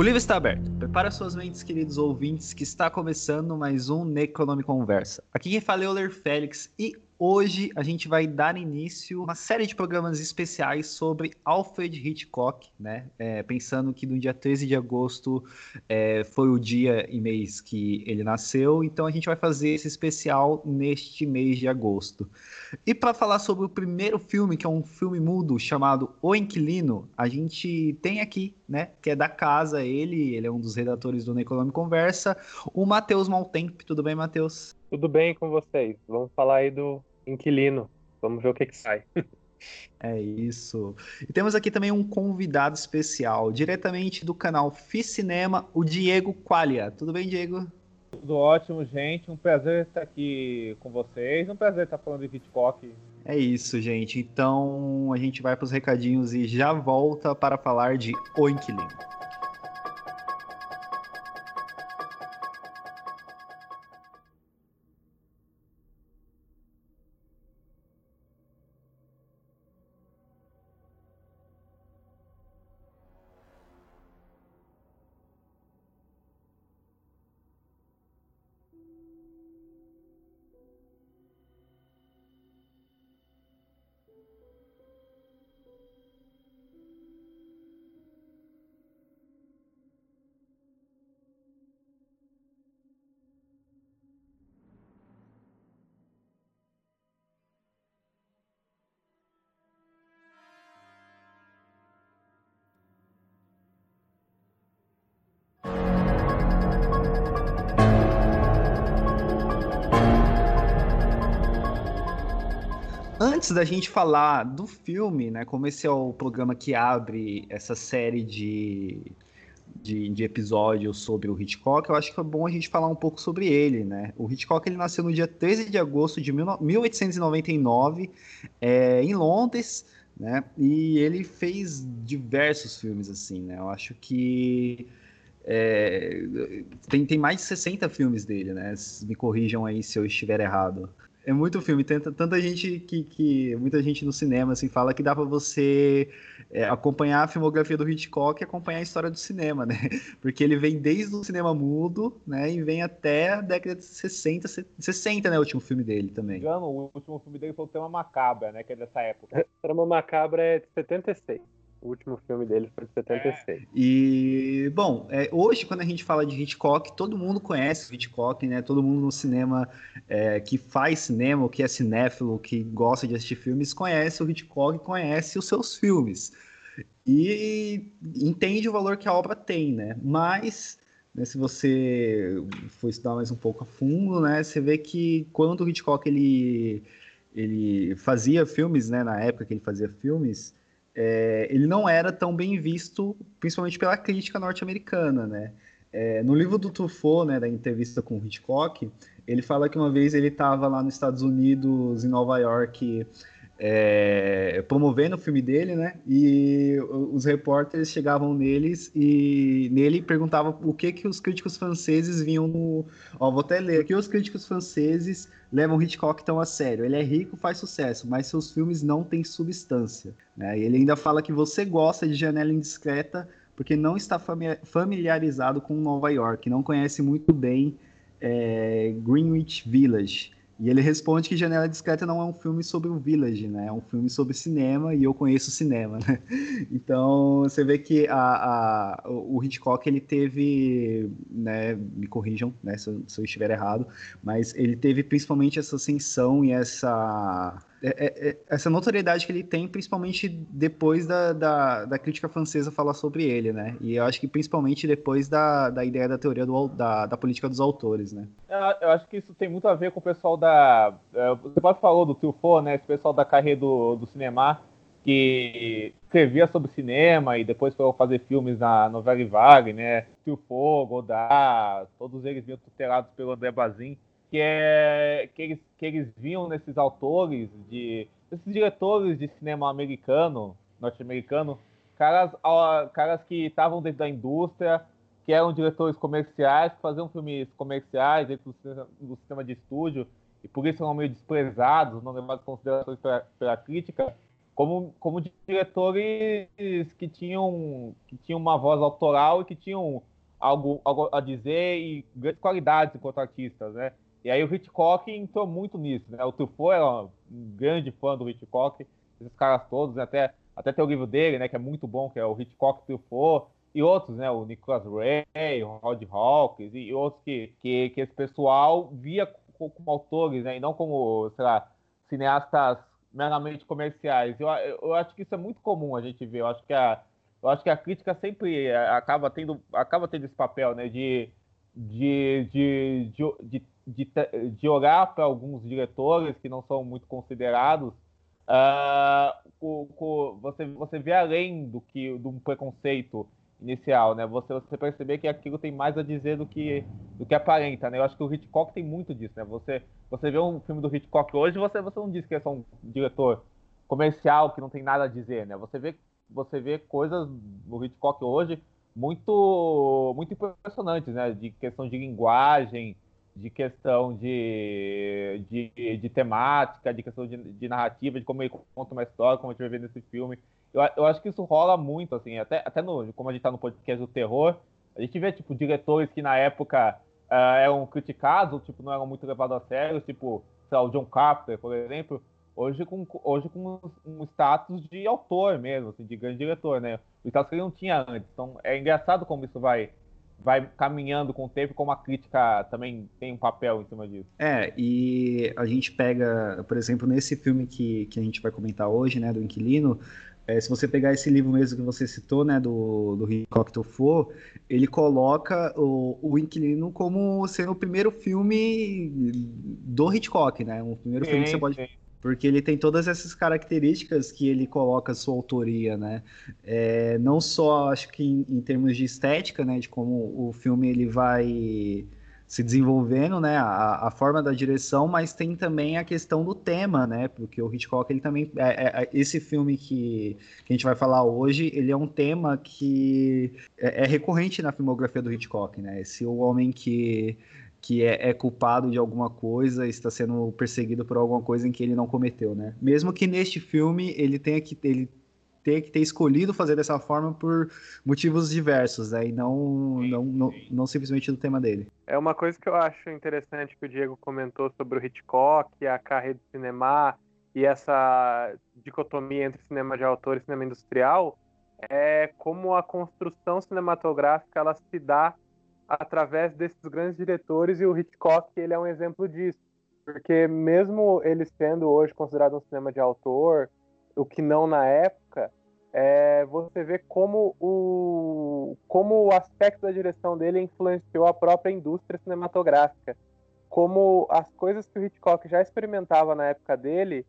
O livro está aberto. Prepara suas mentes, queridos ouvintes, que está começando mais um Necronome Conversa. Aqui quem fala é o Ler Félix e Hoje a gente vai dar início a uma série de programas especiais sobre Alfred Hitchcock, né? É, pensando que no dia 13 de agosto é, foi o dia e mês que ele nasceu, então a gente vai fazer esse especial neste mês de agosto. E para falar sobre o primeiro filme, que é um filme mudo chamado O Inquilino, a gente tem aqui, né? Que é da casa ele, ele é um dos redatores do Necronome Conversa, o Matheus Maltempo. Tudo bem, Matheus? Tudo bem com vocês? Vamos falar aí do inquilino. Vamos ver o que, que sai. É isso. E temos aqui também um convidado especial, diretamente do canal Fi Cinema, o Diego Qualia. Tudo bem, Diego? Tudo ótimo, gente. Um prazer estar aqui com vocês. Um prazer estar falando de Hitchcock. É isso, gente. Então a gente vai para os recadinhos e já volta para falar de O Inquilino. Antes da gente falar do filme, né? Como esse é o programa que abre essa série de, de, de, episódios sobre o Hitchcock, eu acho que é bom a gente falar um pouco sobre ele, né? O Hitchcock ele nasceu no dia 13 de agosto de 1899 é, em Londres, né? E ele fez diversos filmes assim, né? Eu acho que é, tem, tem mais de 60 filmes dele, né? Me corrijam aí se eu estiver errado. É muito filme, tanta, tanta gente que, que. Muita gente no cinema assim, fala que dá para você é, acompanhar a filmografia do Hitchcock e acompanhar a história do cinema, né? Porque ele vem desde o cinema mudo, né? E vem até a década de 60, 60, né? O último filme dele também. Engano, o último filme dele foi o Tema Macabra, né? Que é dessa época. Tema Macabra é de 76. O último filme dele foi de 76. É. E, bom, é, hoje, quando a gente fala de Hitchcock, todo mundo conhece o Hitchcock, né? Todo mundo no cinema é, que faz cinema, que é cinéfilo, que gosta de assistir filmes, conhece o Hitchcock, conhece os seus filmes. E entende o valor que a obra tem, né? Mas, né, se você for estudar mais um pouco a fundo, né? Você vê que quando o Hitchcock ele, ele fazia filmes, né? Na época que ele fazia filmes é, ele não era tão bem visto, principalmente pela crítica norte-americana, né? É, no livro do Truffaut, né, da entrevista com Hitchcock, ele fala que uma vez ele estava lá nos Estados Unidos, em Nova York, é, promovendo o filme dele, né? E os repórteres chegavam neles e nele perguntavam o que que os críticos franceses vinham no. Ó, vou até ler. O que os críticos franceses levam Hitchcock tão a sério? Ele é rico, faz sucesso, mas seus filmes não têm substância. Né? E ele ainda fala que você gosta de Janela Indiscreta porque não está familiarizado com Nova York, não conhece muito bem é, Greenwich Village. E ele responde que Janela Discreta não é um filme sobre o Village, né? É um filme sobre cinema e eu conheço cinema, né? Então, você vê que a, a, o Hitchcock, ele teve, né? Me corrijam, né? Se se eu estiver errado. Mas ele teve principalmente essa ascensão e essa é, é, é, essa notoriedade que ele tem, principalmente depois da, da, da, crítica francesa falar sobre ele, né? E eu acho que principalmente depois da, da ideia da teoria do, da, da política dos autores, né? Eu acho que isso tem muito a ver com o pessoal da. Você pode falou do Truffaut, né? Esse pessoal da carreira do, do cinema que escrevia sobre cinema e depois foi fazer filmes na novela Vague, né? Truffaut, Godard, todos eles vinham tutelados pelo André Bazin que é que eles, que eles viam nesses autores de esses diretores de cinema americano, norte-americano, caras, caras que estavam dentro da indústria, que eram diretores comerciais, que faziam filmes comerciais dentro do, do sistema de estúdio e por isso eram meio desprezados, não levados em consideração pela, pela crítica, como, como diretores que tinham, que tinham uma voz autoral e que tinham algo, algo a dizer e grandes qualidades enquanto artistas, né? E aí o Hitchcock entrou muito nisso, né? O Truffaut era um grande fã do Hitchcock, esses caras todos, né? até, até tem o livro dele, né? Que é muito bom, que é o Hitchcock Truffaut, e outros, né? O Nicholas Ray, o Rod Hawkins e outros que, que, que esse pessoal via como, como autores, né? E não como, sei lá, cineastas meramente comerciais. Eu, eu acho que isso é muito comum a gente ver. Eu acho que a, eu acho que a crítica sempre é, acaba tendo, acaba tendo esse papel, né? De, de, de, de, de, de olhar para alguns diretores que não são muito considerados. Uh, você, você vê além do que de um preconceito inicial, né? Você, você perceber que aquilo tem mais a dizer do que, do que aparenta, né? Eu acho que o Hitchcock tem muito disso, né? Você, você vê um filme do Hitchcock hoje, você, você não diz que é só um diretor comercial que não tem nada a dizer, né? Você vê, você vê coisas no Hitchcock hoje muito, muito impressionantes, né? De questão de linguagem, de questão de, de, de temática, de questão de, de narrativa, de como ele conta uma história, como a gente vai ver nesse filme eu, eu acho que isso rola muito, assim, até, até no, como a gente tá no podcast do terror, a gente vê, tipo, diretores que na época uh, eram criticados, tipo, não eram muito levados a sério, tipo, sei lá, o John Carpenter, por exemplo, hoje com, hoje com um status de autor mesmo, assim, de grande diretor, né? O status que ele não tinha antes. Então, é engraçado como isso vai vai caminhando com o tempo, como a crítica também tem um papel em cima disso. É, e a gente pega, por exemplo, nesse filme que, que a gente vai comentar hoje, né, do Inquilino, é, se você pegar esse livro mesmo que você citou, né, do, do Hitchcock Tofo, ele coloca o, o Inquilino como sendo o primeiro filme do Hitchcock, né? Um primeiro sim, filme que você pode. Sim. Porque ele tem todas essas características que ele coloca sua autoria, né? É, não só, acho que em, em termos de estética, né? De como o filme ele vai se desenvolvendo, né, a, a, forma da direção, mas tem também a questão do tema, né, porque o Hitchcock ele também é, é, é, esse filme que, que a gente vai falar hoje, ele é um tema que é, é recorrente na filmografia do Hitchcock, né, esse o homem que que é, é, culpado de alguma coisa, está sendo perseguido por alguma coisa em que ele não cometeu, né? Mesmo que neste filme ele tenha que ele ter que ter escolhido fazer dessa forma por motivos diversos, né? E não, sim, não, não, não, simplesmente do tema dele. É uma coisa que eu acho interessante que o Diego comentou sobre o Hitchcock, a carreira do cinema e essa dicotomia entre cinema de autor e cinema industrial, é como a construção cinematográfica ela se dá através desses grandes diretores e o Hitchcock ele é um exemplo disso, porque mesmo ele sendo hoje considerado um cinema de autor, o que não na época, é, você vê como o, como o aspecto da direção dele influenciou a própria indústria cinematográfica. Como as coisas que o Hitchcock já experimentava na época dele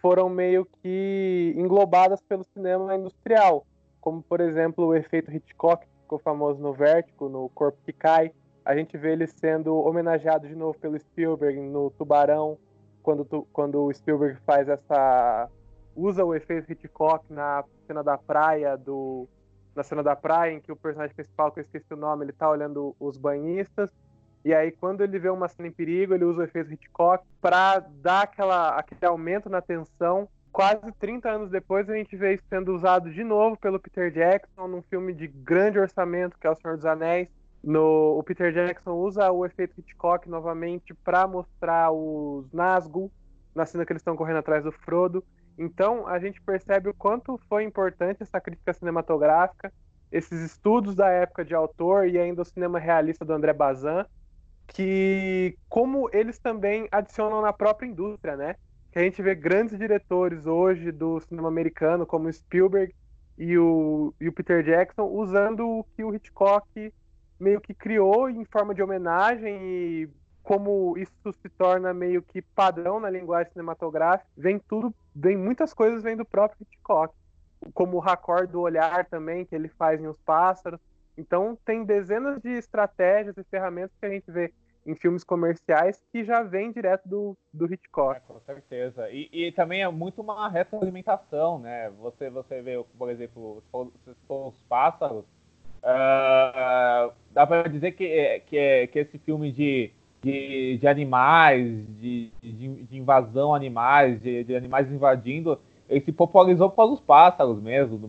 foram meio que englobadas pelo cinema industrial. Como, por exemplo, o efeito Hitchcock, ficou famoso no Vértigo, no Corpo que Cai. A gente vê ele sendo homenageado de novo pelo Spielberg no Tubarão, quando, quando o Spielberg faz essa usa o efeito Hitchcock na cena da praia do na cena da praia em que o personagem principal, que eu esqueci o nome, ele tá olhando os banhistas. E aí quando ele vê uma cena em perigo, ele usa o efeito Hitchcock para dar aquela aquele aumento na tensão. Quase 30 anos depois a gente vê isso sendo usado de novo pelo Peter Jackson num filme de grande orçamento, que é O Senhor dos Anéis. No, o Peter Jackson usa o efeito Hitchcock novamente para mostrar os Nazgûl na cena que eles estão correndo atrás do Frodo. Então, a gente percebe o quanto foi importante essa crítica cinematográfica, esses estudos da época de autor e ainda o cinema realista do André Bazin, que como eles também adicionam na própria indústria, né? Que a gente vê grandes diretores hoje do cinema americano, como Spielberg e o, e o Peter Jackson, usando o que o Hitchcock meio que criou em forma de homenagem e como isso se torna meio que padrão na linguagem cinematográfica, vem tudo, vem muitas coisas vem do próprio Hitchcock, como o raccord do olhar também que ele faz em Os Pássaros. Então tem dezenas de estratégias e ferramentas que a gente vê em filmes comerciais que já vem direto do, do Hitchcock. É, com certeza. E, e, também é muito uma retroalimentação, né? Você, você vê, por exemplo, os pássaros, uh, dá para dizer que, que, que esse filme de de, de animais, de, de, de invasão animais, de, de, animais invadindo, ele se popularizou por causa dos pássaros mesmo, do,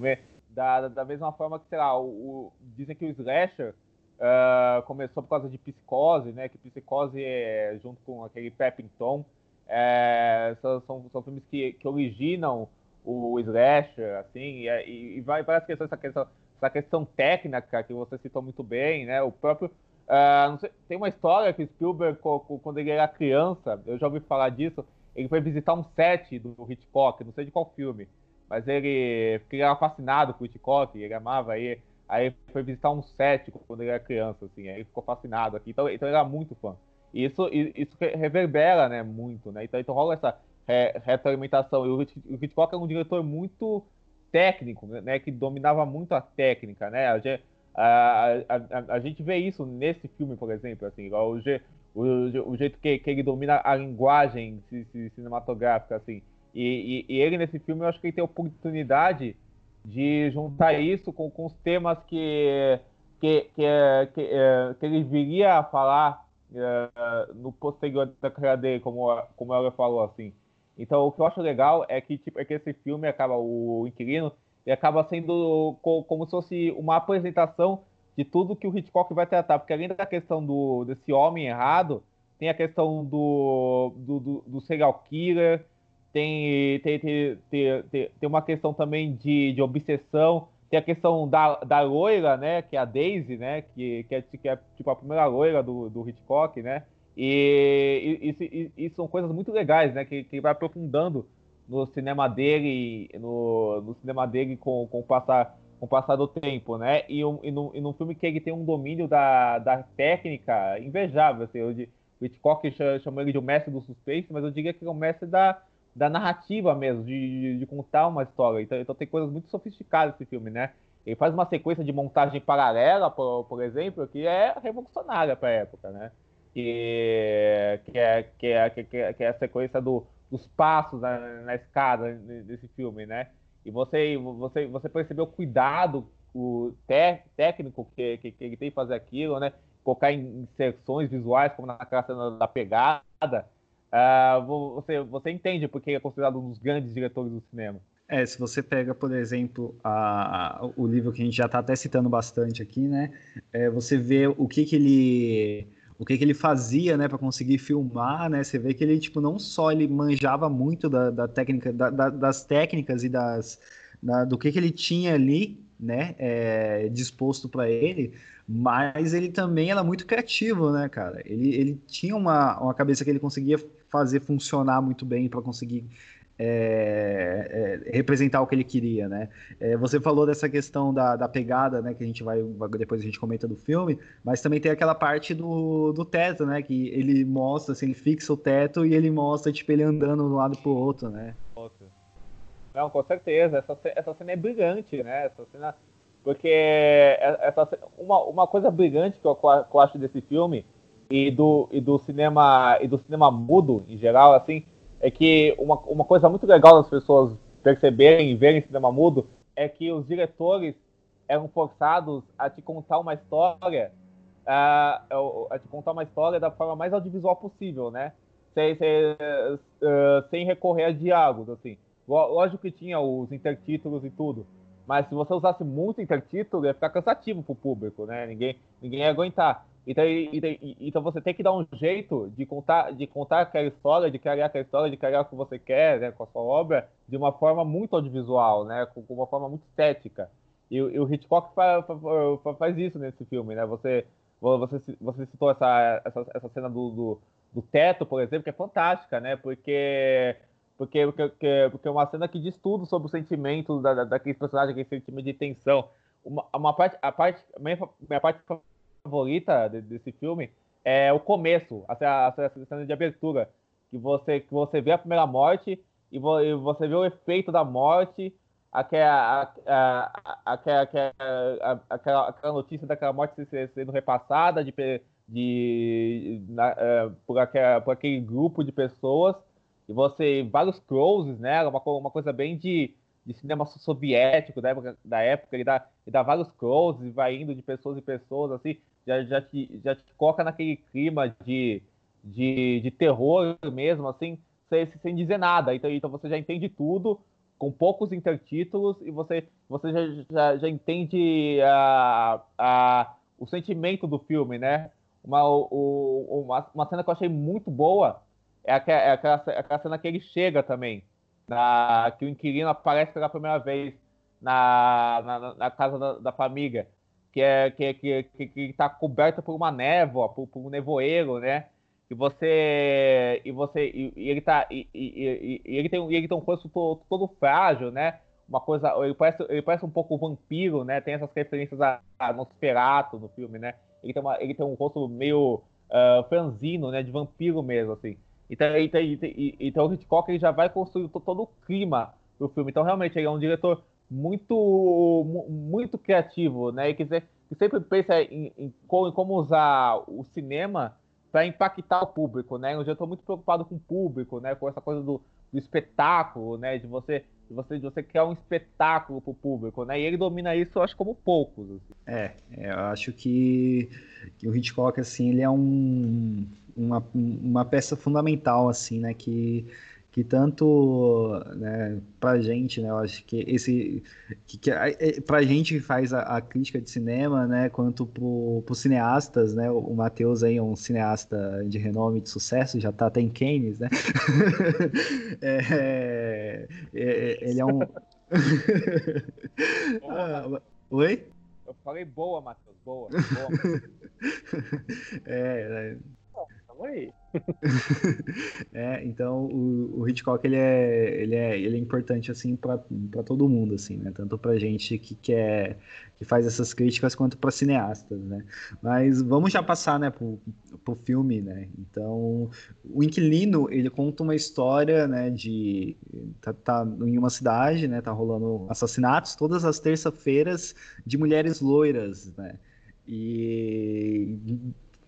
da, da mesma forma que, sei lá, o, o dizem que o slasher uh, começou por causa de psicose, né? Que psicose é junto com aquele Peppington, é, são, são, são, filmes que, que originam o slasher, assim, e, e questões, essa questão, essa questão técnica que você citou muito bem, né? O próprio Uh, sei, tem uma história que o Spielberg, quando ele era criança, eu já ouvi falar disso, ele foi visitar um set do Hitchcock, não sei de qual filme, mas ele, ele era fascinado por Hitchcock, ele amava aí, aí foi visitar um set quando ele era criança, assim, aí ficou fascinado aqui, então, então ele era muito fã. E isso, isso reverbera, né, muito, né, então, então rola essa re, retroalimentação, e o Hitchcock é um diretor muito técnico, né, que dominava muito a técnica, né, a gente, a, a, a, gente vê isso nesse filme, por exemplo, assim, o, je, o, o jeito que, que, ele domina a linguagem cinematográfica, assim. E, e, e, ele, nesse filme, eu acho que ele tem a oportunidade de juntar isso com, com os temas que, que, que, que, é, que ele viria a falar uh, no posterior da carreira dele, como, como ela falou, assim. Então, o que eu acho legal é que, tipo, é que esse filme acaba, o Inquilino, e acaba sendo como se fosse uma apresentação de tudo que o Hitchcock vai tratar, porque além da questão do, desse homem errado, tem a questão do, do, do, do serial killer, tem, tem, tem, tem, tem, uma questão também de, de obsessão, tem a questão da, da loira, né, que é a Daisy, né, que, que, é, que é tipo a primeira loira do, do Hitchcock, né, e, e, e, e são coisas muito legais, né, que, que vai aprofundando no cinema dele, no, no cinema dele com, com, o passar, com o passar do tempo, né? E, um, e, num, e num filme que ele tem um domínio da, da técnica invejável, assim, o Hitchcock chamou ele de o mestre do suspense, mas eu diria que é o mestre da, da narrativa mesmo, de, de, de contar uma história. Então, então, tem coisas muito sofisticadas nesse filme, né? Ele faz uma sequência de montagem paralela, por, por exemplo, que é revolucionária para a época, né? Que, que, é, que, é, que, é, que é a sequência do, dos passos na, na, escada desse filme, né? E você, você, você percebeu o cuidado o te, técnico que, que, que, ele tem fazer aquilo, né? Colocar inserções visuais, como naquela cena da pegada. Uh, você, você entende porque é considerado um dos grandes diretores do cinema. É, se você pega, por exemplo, a, a, o livro que a gente já está até citando bastante aqui, né? É, você vê o que, que ele o que, que ele fazia, né, para conseguir filmar, né? Você vê que ele tipo não só ele manjava muito da, da técnica, da, da, das técnicas e das do que, que ele tinha ali, né, é, disposto para ele, mas ele também era muito criativo, né, cara? Ele, ele tinha uma, uma cabeça que ele conseguia fazer funcionar muito bem para conseguir é, é, representar o que ele queria, né? É, você falou dessa questão da, da pegada, né? Que a gente vai depois a gente comenta do filme, mas também tem aquela parte do, do teto, né? Que ele mostra, assim, ele fixa o teto e ele mostra tipo ele andando de um lado pro outro, né? Não, com certeza. Essa, essa cena é brilhante, né? Essa cena porque essa, uma, uma coisa brilhante que eu, que eu acho desse filme e do, e do cinema e do cinema mudo em geral, assim, é que uma, uma coisa muito legal das pessoas perceberem e verem cinema mudo é que os diretores eram forçados a te contar uma história, a, a te contar uma história da forma mais audiovisual possível, né? Sem, sem, uh, sem recorrer a diálogos, assim. Lógico que tinha os intertítulos e tudo, mas se você usasse muito intertítulo, ia ficar cansativo pro público, né? Ninguém, ninguém ia aguentar. Então, então você tem que dar um jeito de contar, de contar aquela história, de criar aquela história, de criar o que você quer né, com a sua obra de uma forma muito audiovisual, né, com, uma forma muito estética. E, e o Hitchcock faz, faz, isso nesse filme, né? Você, você, você citou essa, essa, essa cena do, do, do, teto, por exemplo, que é fantástica, né? Porque porque, porque, porque é uma cena que diz tudo sobre o sentimento da, da, daquele personagem, aquele sentimento de tensão. Uma, uma parte, a parte, minha, minha parte favorita desse filme é o começo, a, a, a cena de abertura, que você, que você vê a primeira morte e, vo, e você vê o efeito da morte, aquela, aquela, aquela, aquela, aquela notícia daquela morte sendo repassada de, de, na, por, aquela, por aquele grupo de pessoas, e você, vários closes, né, uma, uma coisa bem de, de cinema soviético da época, da época ele, dá, ele dá vários closes e vai indo de pessoas e pessoas, assim, já, já, te, já te coloca naquele clima de, de, de terror mesmo, assim, sem, sem dizer nada. Então, então você já entende tudo com poucos intertítulos e você, você já, já, já entende a, a, o sentimento do filme, né? Uma, o, uma, uma cena que eu achei muito boa é aquela, é aquela, é aquela cena que ele chega também, na, que o inquilino aparece pela primeira vez na, na, na casa da, da, família, que é que, que, que, que tá coberta por uma névoa, por, por um nevoeiro, né? e você e você e, e ele tá e, e, ele tem ele tem um rosto todo, todo, frágil né? Uma coisa ele parece ele parece um pouco vampiro né? Tem essas referências a, a Nosferatu no filme né? Ele tem uma ele tem um rosto meio uh, franzino né? De vampiro mesmo assim. Então então, então o Hitchcock ele já vai construir todo o clima do filme. Então realmente ele é um diretor muito muito criativo né e que, que sempre pensa em, em, como, em como usar o cinema para impactar o público, né? Hoje eu estou muito preocupado com o público, né? Com essa coisa do, do espetáculo, né? De você, de você, de você criar um espetáculo para o público, né? E ele domina isso, eu acho, como poucos. Assim. É, é, eu acho que, que o Hitchcock, assim, ele é um, uma, uma peça fundamental, assim, né? Que que tanto né, para gente, né, eu acho que esse que, que é, para gente que faz a, a, crítica de cinema, né, quanto para os cineastas, né, o Matheus aí é um cineasta de renome de sucesso, já está até em Cannes, né, é, é, ele é um ah, Oi? Eu falei boa, Matheus, boa. boa. é, Tamo aí. é, então o, o, Hitchcock ele é, ele é, ele é importante assim para todo mundo assim, né? Tanto para gente que quer que faz essas críticas quanto para cineastas, né? Mas vamos já passar, né, pro, pro filme, né? Então o Inquilino ele conta uma história, né? De tá, tá em uma cidade, né? Tá rolando assassinatos todas as terças-feiras de mulheres loiras, né? E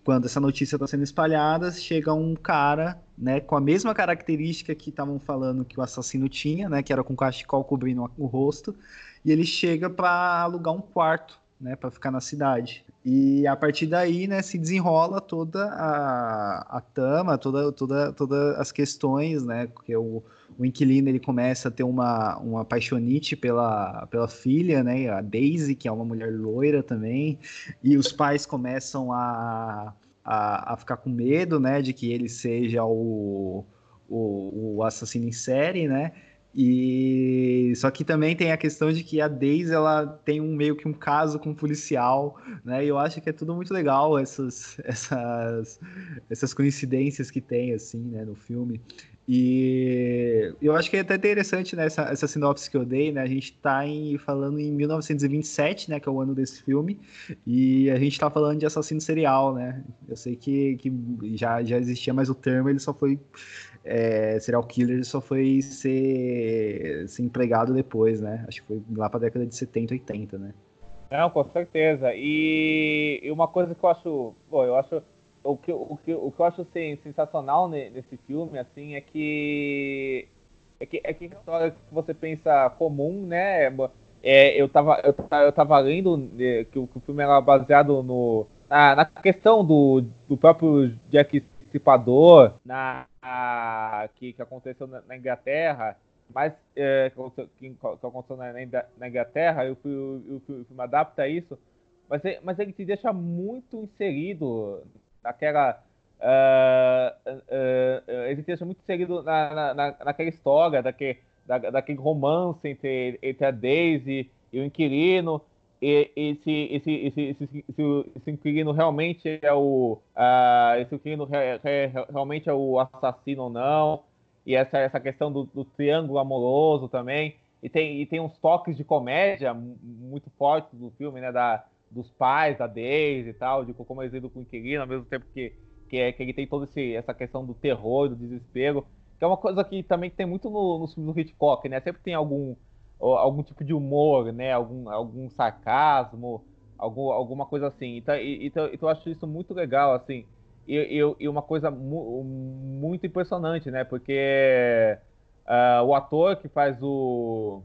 quando essa notícia está sendo espalhada, chega um cara, né, com a mesma característica que estavam falando que o assassino tinha, né, que era com cachecol cobrindo o rosto, e ele chega para alugar um quarto, né, para ficar na cidade. E a partir daí, né, se desenrola toda a, a tama, toda, toda, todas as questões, né, porque o, o inquilino ele começa a ter uma, uma paixonite pela, pela filha, né, a Daisy, que é uma mulher loira também, e os pais começam a, a, a ficar com medo, né, de que ele seja o, o, o assassino em série, né, e só que também tem a questão de que a Daisy ela tem um meio que um caso com um policial, né? E eu acho que é tudo muito legal essas essas essas coincidências que tem assim, né, no filme. E eu acho que é até interessante né, essa, essa sinopse que eu dei, né? A gente está falando em 1927, né? Que é o ano desse filme, e a gente está falando de assassino serial, né? Eu sei que, que já, já existia, mas o termo ele só foi é, serial killer só foi ser, ser empregado depois, né? Acho que foi lá para a década de 70, 80, né? Não, com certeza. E, e uma coisa que eu acho, bom, eu acho o que, o que, o que eu acho assim, sensacional nesse filme, assim, é que é que é que a história que você pensa comum, né? É, eu tava eu, eu tava lendo né, que o, que o filme era baseado no na, na questão do, do próprio Jack Stripador, na a, que, que aconteceu na, na Inglaterra, mas é, que, que, aconteceu na, na Inglaterra, e o, filme adapta isso, mas, mas ele te deixa muito inserido aquela. Uh, uh, ele deixa muito seguido na, na, naquela história, daquele, da, daquele romance entre, entre a Daisy e o inquilino. E, e se, esse, esse, esse, esse, inquilino realmente é o. Esse inquilino re, re, realmente é o assassino ou não. E essa, essa questão do, do triângulo amoroso também. E tem, e tem uns toques de comédia muito fortes do filme, né? Da, dos pais da Daisy e tal, de como eles lidam com o inquilino, ao mesmo tempo que, que, é, que ele tem toda essa questão do terror, do desespero, que é uma coisa que também tem muito no, no do Hitchcock, né? Sempre tem algum, algum tipo de humor, né? Algum, algum sarcasmo, algum, alguma coisa assim. Então, então, então eu acho isso muito legal, assim. E, e, e uma coisa mu muito impressionante, né? Porque uh, o ator que faz o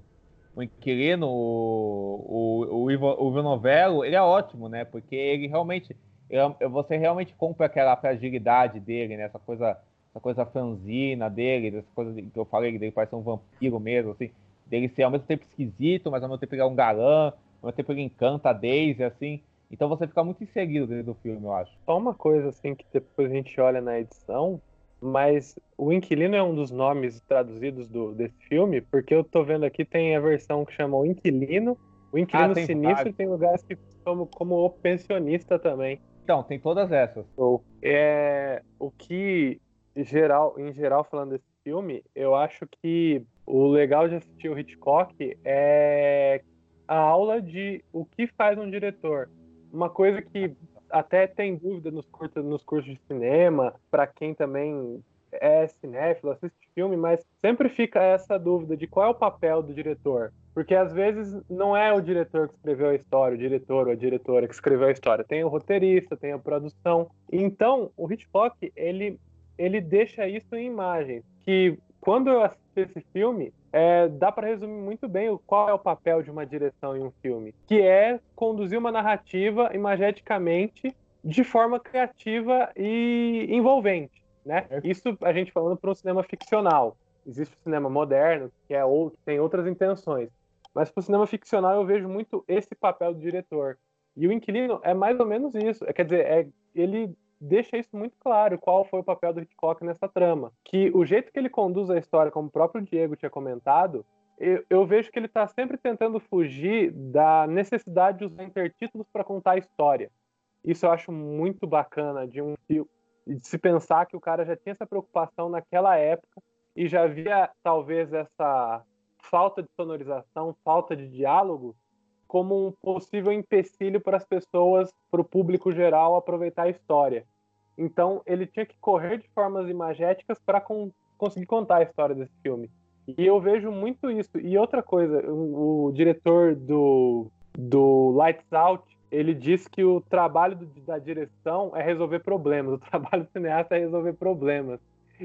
o inquilino, o, o, o, Ivo, o Ivo Novello, ele é ótimo, né? Porque ele realmente, ele, você realmente compra aquela fragilidade dele, né? Essa coisa, essa coisa franzina dele, essa coisa que eu falei dele parece um vampiro mesmo, assim. dele ser ao mesmo tempo esquisito, mas ao mesmo tempo ele é um galã, ao mesmo tempo ele encanta a Daisy, assim. Então você fica muito inserido dentro do filme, eu acho. Só uma coisa, assim, que depois a gente olha na edição, mas o Inquilino é um dos nomes traduzidos do, desse filme, porque eu tô vendo aqui tem a versão que chama O Inquilino, o Inquilino ah, Sinistro tem lugares que como, como o pensionista também. Então, tem todas essas. É, o que, geral, em geral, falando desse filme, eu acho que o legal de assistir o Hitchcock é a aula de o que faz um diretor. Uma coisa que até tem dúvida nos cursos, nos cursos de cinema, para quem também é cinéfilo, assiste filme, mas sempre fica essa dúvida de qual é o papel do diretor. Porque às vezes não é o diretor que escreveu a história, o diretor ou a diretora que escreveu a história. Tem o roteirista, tem a produção. Então, o Hitchcock, ele, ele deixa isso em imagens. Que quando eu assisti esse filme, é, dá para resumir muito bem qual é o papel de uma direção em um filme, que é conduzir uma narrativa imageticamente de forma criativa e envolvente, né? É. Isso a gente falando para um cinema ficcional. Existe o cinema moderno que é outro, tem outras intenções, mas para o cinema ficcional eu vejo muito esse papel do diretor. E o Inquilino é mais ou menos isso. É, quer dizer, é, ele deixa isso muito claro, qual foi o papel do Hitchcock nessa trama. Que o jeito que ele conduz a história, como o próprio Diego tinha comentado, eu, eu vejo que ele está sempre tentando fugir da necessidade de usar intertítulos para contar a história. Isso eu acho muito bacana de um de se pensar que o cara já tinha essa preocupação naquela época e já via talvez essa falta de sonorização, falta de diálogo como um possível empecilho para as pessoas, para o público geral aproveitar a história. Então ele tinha que correr de formas imagéticas para con conseguir contar a história desse filme. E eu vejo muito isso. E outra coisa, o, diretor do, do Lights Out, ele diz que o trabalho do, da direção é resolver problemas, o trabalho do cineasta é resolver problemas.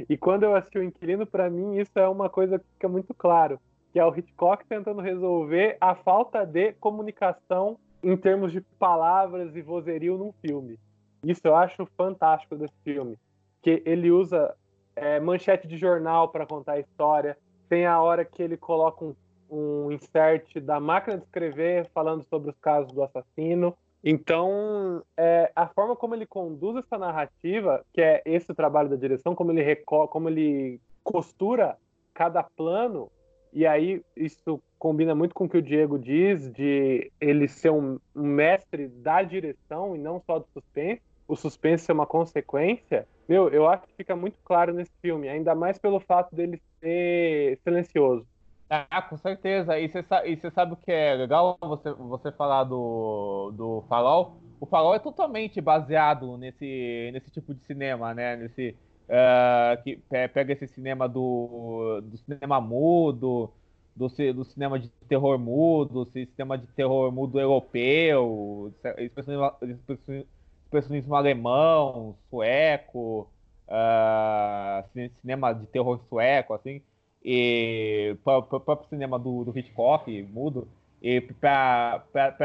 E quando eu assisti o Inquilino, para mim isso é uma coisa que fica muito claro, que é o Hitchcock tentando resolver a falta de comunicação em termos de palavras e vozerio num filme. Isso eu acho fantástico desse filme, que ele usa é, manchete de jornal para contar a história. Tem a hora que ele coloca um, um insert da máquina de escrever falando sobre os casos do assassino. Então, é, a forma como ele conduz essa narrativa, que é esse trabalho da direção, como ele, como ele costura cada plano, e aí isso combina muito com o que o Diego diz, de ele ser um, um mestre da direção e não só do suspense, o suspense é uma consequência, meu, eu acho que fica muito claro nesse filme, ainda mais pelo fato dele ser silencioso. Ah, com certeza. E você sabe, sabe o que é legal você, você falar do, do Farol? O Farol é totalmente baseado nesse, nesse tipo de cinema, né? Nesse, uh, que pega esse cinema do, do cinema mudo, do, do cinema de terror mudo, cinema de terror mudo europeu, expressionismo, alemão, sueco, uh, cinema de terror sueco, assim, e o próprio cinema do, do Hitchcock, mudo, e para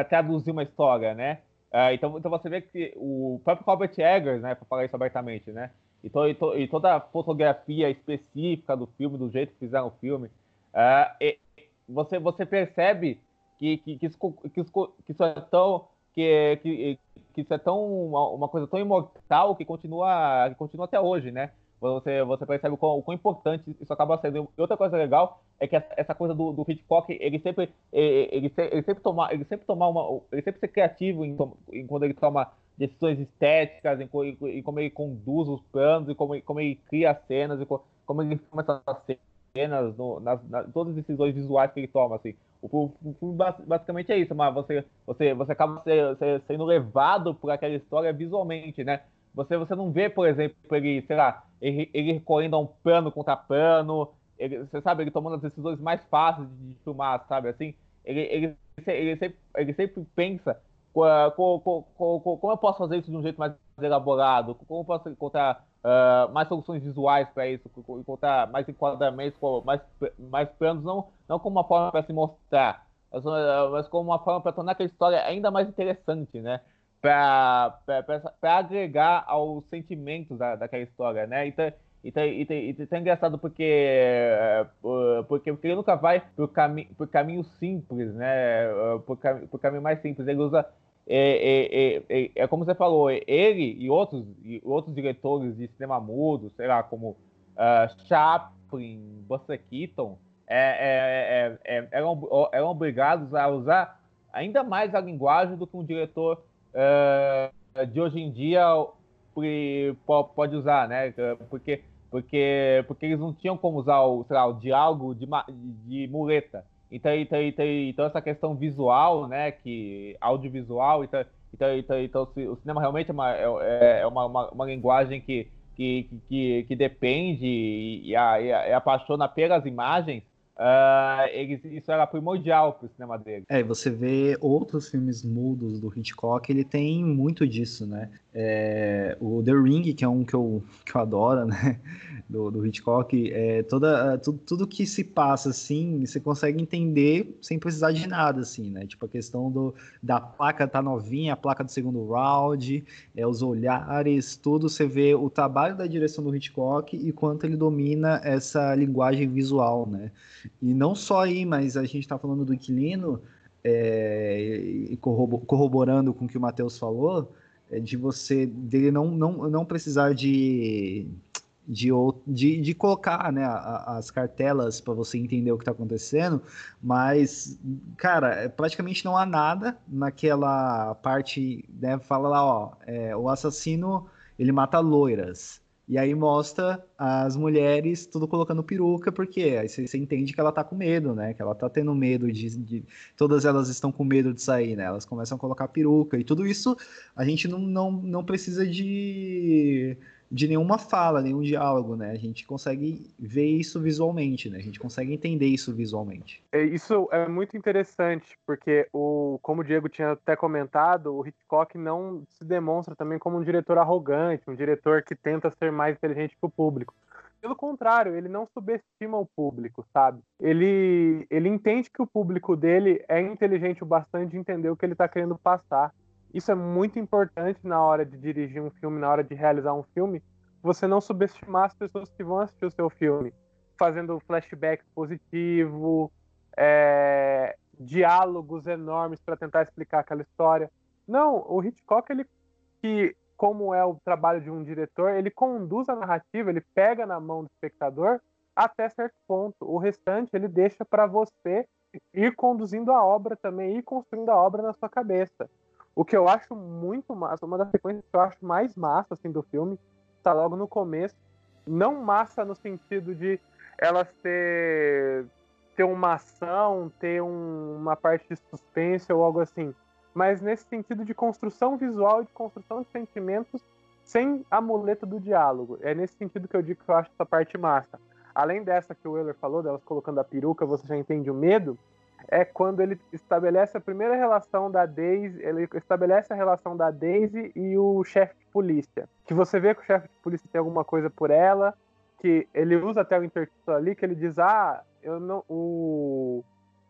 traduzir uma história, né? Uh, então, então você vê que o próprio Robert Eggers, né, para falar isso abertamente, né? E, to, e, to, e, toda a fotografia específica do filme, do jeito que fizeram o filme, uh, você, você percebe que, que, que, isso, que, isso, que isso é tão que, que, que isso é tão uma, coisa tão imortal que continua, que continua até hoje, né? Você, você percebe o quão, o quão importante isso acaba sendo. E outra coisa legal é que essa coisa do, do Hitchcock, ele sempre, ele, ele, ele sempre toma, ele sempre toma uma, ele sempre ser criativo em, em quando ele toma decisões estéticas, em, em, em, como ele conduz os planos, e como, como ele cria as cenas, e como ele forma essas cenas, no, nas, nas, todas as decisões visuais que ele toma, assim. O, filme basicamente é isso, mas você, você, você acaba sendo levado por aquela história visualmente, né? Você, você não vê, por exemplo, ele, sei lá, ele, ele a um plano contra plano, ele, você sabe, ele tomando as decisões mais fáceis de filmar, sabe, assim, ele, ele, ele, sempre, ele sempre pensa como, como eu posso fazer isso de um jeito mais elaborado, como eu posso encontrar uh, mais soluções visuais para isso, encontrar mais enquadramentos, mais, mais planos, não, não como uma forma para se mostrar, mas, mas como uma forma para tornar aquela história ainda mais interessante, né? Para agregar aos sentimentos da, daquela história, né? Então, e, e, e é engraçado porque, é, porque, porque ele nunca vai por, cami por caminho simples, né? Por, por caminho mais simples. Ele usa. É, é, é, é, é como você falou, ele e outros, e outros diretores de cinema mudo, sei lá, como uh, Chaplin, Buster Keaton, é, eram, eram obrigados a usar ainda mais a linguagem do que um diretor uh, de hoje em dia pode usar, né? Porque porque, porque eles não tinham como usar o, lá, o diálogo de, de muleta. Então, então, então, então, essa questão visual, né, que audiovisual, então, então, então, então o cinema realmente é uma, é, é uma, uma, uma linguagem que, que, que, que depende e, e, a, e, apaixona pelas imagens, Uh, eles, isso era primordial para o cinema dele. É, você vê outros filmes mudos do Hitchcock, ele tem muito disso, né? É, o The Ring, que é um que eu, que eu adoro, né? Do, do Hitchcock, é, toda, tudo, tudo que se passa, assim, você consegue entender sem precisar de nada, assim, né? Tipo, a questão do, da placa tá novinha, a placa do segundo round, é, os olhares, tudo, você vê o trabalho da direção do Hitchcock e quanto ele domina essa linguagem visual, né? E não só aí, mas a gente está falando do inquilino, é, e corroborando com o que o Matheus falou, é de você dele não, não, não precisar de, de, de, de colocar né, as cartelas para você entender o que está acontecendo, mas, cara, é, praticamente não há nada naquela parte, né, fala lá, ó, é, o assassino ele mata loiras. E aí mostra as mulheres tudo colocando peruca, porque aí você, entende que ela tá com medo, né? Que ela tá tendo medo de, de, Todas elas estão com medo de sair, né? Elas começam a colocar peruca. E tudo isso a gente não, não, não precisa de de nenhuma fala, nenhum diálogo, né? A gente consegue ver isso visualmente, né? A gente consegue entender isso visualmente. É, isso é muito interessante, porque o, como o Diego tinha até comentado, o Hitchcock não se demonstra também como um diretor arrogante, um diretor que tenta ser mais inteligente que o público. Pelo contrário, ele não subestima o público, sabe? Ele, ele entende que o público dele é inteligente o bastante de entender o que ele está querendo passar. Isso é muito importante na hora de dirigir um filme, na hora de realizar um filme, você não subestimar as pessoas que vão assistir o seu filme, fazendo flashback positivo, é, diálogos enormes para tentar explicar aquela história. Não, o Hitchcock, ele que como é o trabalho de um diretor, ele conduz a narrativa, ele pega na mão do espectador até certo ponto. O restante ele deixa para você ir conduzindo a obra também, ir construindo a obra na sua cabeça. O que eu acho muito massa, uma das sequências que eu acho mais massa assim, do filme, tá logo no começo. Não massa no sentido de elas ter, ter uma ação, ter um, uma parte de suspense ou algo assim. Mas nesse sentido de construção visual e de construção de sentimentos sem a muleta do diálogo. É nesse sentido que eu digo que eu acho essa parte massa. Além dessa que o Euler falou, delas colocando a peruca, você já entende o medo é quando ele estabelece a primeira relação da Daisy, ele estabelece a relação da Daisy e o chefe de polícia. Que você vê que o chefe de polícia tem alguma coisa por ela, que ele usa até o intertítulo ali, que ele diz, ah, eu não, o,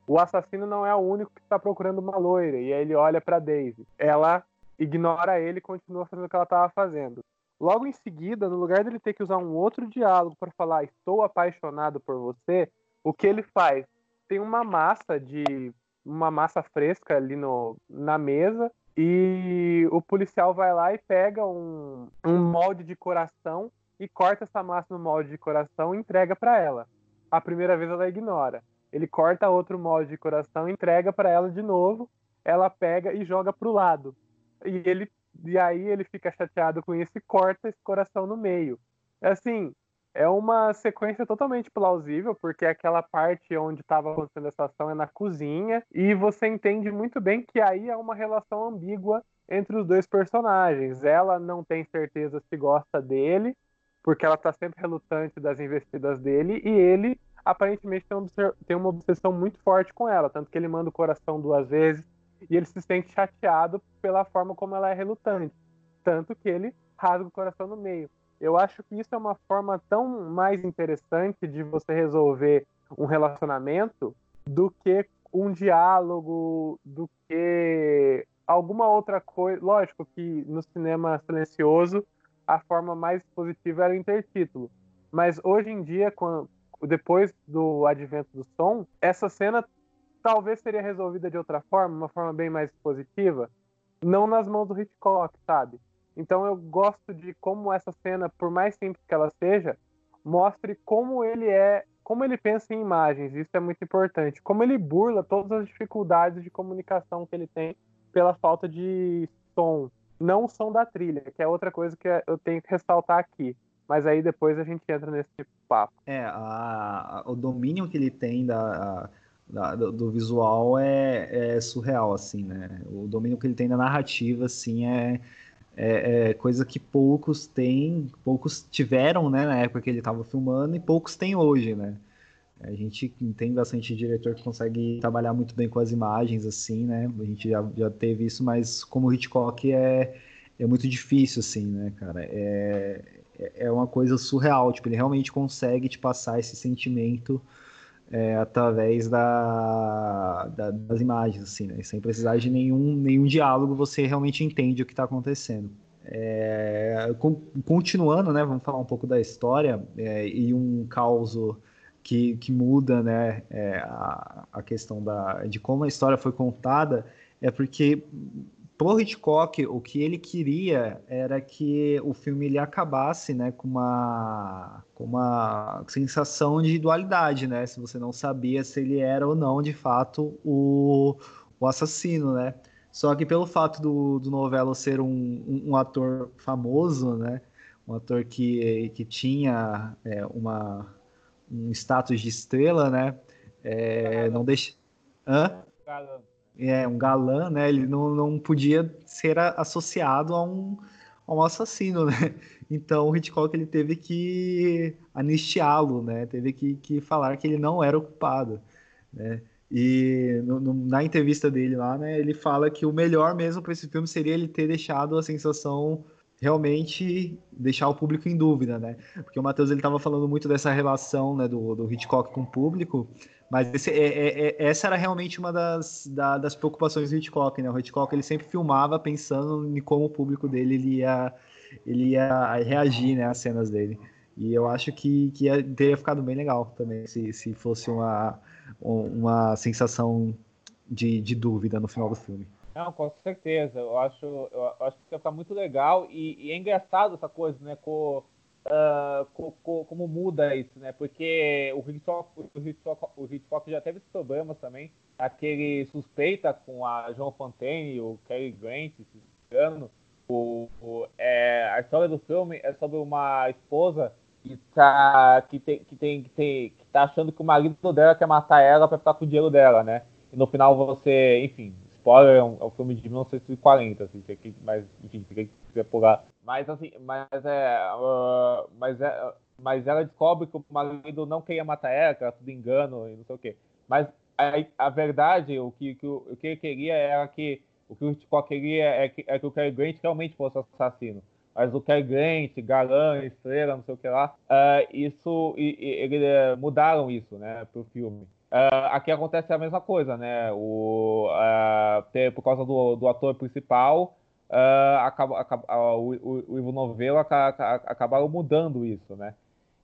o assassino não é o único que está procurando uma loira. E aí ele olha para Daisy. Ela ignora ele e continua fazendo o que ela estava fazendo. Logo em seguida, no lugar dele ter que usar um outro diálogo para falar estou apaixonado por você, o que ele faz? Tem uma massa de uma massa fresca ali no, na mesa e o policial vai lá e pega um, um molde de coração e corta essa massa no molde de coração e entrega para ela. A primeira vez ela ignora. Ele corta outro molde de coração, entrega para ela de novo. Ela pega e joga pro lado. E ele e aí ele fica chateado com isso e corta esse coração no meio. Assim, é uma sequência totalmente plausível, porque aquela parte onde estava acontecendo essa ação é na cozinha, e você entende muito bem que aí é uma relação ambígua entre os dois personagens. Ela não tem certeza se gosta dele, porque ela está sempre relutante das investidas dele, e ele aparentemente tem uma obsessão muito forte com ela, tanto que ele manda o coração duas vezes, e ele se sente chateado pela forma como ela é relutante, tanto que ele rasga o coração no meio. Eu acho que isso é uma forma tão mais interessante de você resolver um relacionamento do que um diálogo, do que alguma outra coisa. Lógico que no cinema silencioso a forma mais positiva era o intertítulo. Mas hoje em dia, quando, depois do advento do som, essa cena talvez seria resolvida de outra forma, uma forma bem mais positiva, não nas mãos do Hitchcock, sabe? Então eu gosto de como essa cena, por mais simples que ela seja, mostre como ele é, como ele pensa em imagens. Isso é muito importante. Como ele burla todas as dificuldades de comunicação que ele tem pela falta de som, não o som da trilha, que é outra coisa que eu tenho que ressaltar aqui. Mas aí depois a gente entra nesse papo. É, a, o domínio que ele tem da, da do, do, visual é, é, surreal, assim, né? O domínio que ele tem da narrativa, assim, é, é, é, coisa que poucos têm, poucos tiveram, né, na época que ele estava filmando e poucos têm hoje, né? A gente tem bastante diretor que consegue trabalhar muito bem com as imagens, assim, né? A gente já, já teve isso, mas como Hitchcock é, é muito difícil, assim, né, cara? É, é uma coisa surreal, tipo, ele realmente consegue te passar esse sentimento é, através da, da, das imagens, assim, né? Sem precisar de nenhum, nenhum diálogo, você realmente entende o que está acontecendo. É, com, continuando, né? Vamos falar um pouco da história é, e um caos que, que muda, né? É, a, a questão da, de como a história foi contada é porque pro Hitchcock, o que ele queria era que o filme ele acabasse, né, com uma, com uma sensação de dualidade, né, se você não sabia se ele era ou não, de fato, o, o assassino, né. Só que pelo fato do, do Novello ser um, um, um ator famoso, né, um ator que, que tinha é, uma, um status de estrela, né, é, não deixa... Hã? É, um galã, né? Ele não, não podia ser associado a um, a um assassino, né? Então o Hitchcock ele teve que anistiá-lo, né? Teve que, que falar que ele não era o culpado, né? E no, no, na entrevista dele lá, né, ele fala que o melhor mesmo para esse filme seria ele ter deixado a sensação realmente deixar o público em dúvida, né? Porque o Matheus ele estava falando muito dessa relação, né, do, do Hitchcock com o público, mas esse, é, é, é, essa era realmente uma das, da, das preocupações do Hitchcock, né? O Hitchcock ele sempre filmava pensando em como o público dele ele ia, ele ia reagir né, às cenas dele. E eu acho que, que ia, teria ficado bem legal também se, se fosse uma, uma sensação de, de dúvida no final do filme. Não, com certeza. Eu acho, eu acho que ia ficar muito legal e, e é engraçado essa coisa, né? Com, uh, co, co, como muda isso, né? Porque o Hitchcock, o Hitchcock, o já teve esses problemas também. Aquele suspeita com a João Fontaine, o Cary Grant, se engano. O, o, é, a história do filme é sobre uma esposa que tá, que tem, que tem, que tem, que tá achando que o marido dela quer matar ela para ficar com o dinheiro dela, né? E no final você, enfim, spoiler, é um, é um filme de 1940, assim, mas, enfim, se quiser pular mas assim, mas é, uh, mas é, mas ela descobre que o marido não queria matar ela, que era tudo engano e não sei o quê. Mas a, a verdade, o que, que, o que ele queria era que o que o Hitchcock queria é que, é que o Cary Grant realmente fosse assassino. Mas o Cary Grant, galã, estrela, não sei o que lá, uh, isso, e, e, ele uh, mudaram isso, né, pro filme. Uh, aqui acontece a mesma coisa, né? O, uh, ter, por causa do, do ator principal, uh, acaba, acaba, uh, o, o, Ivo Novelo acabaram mudando isso, né?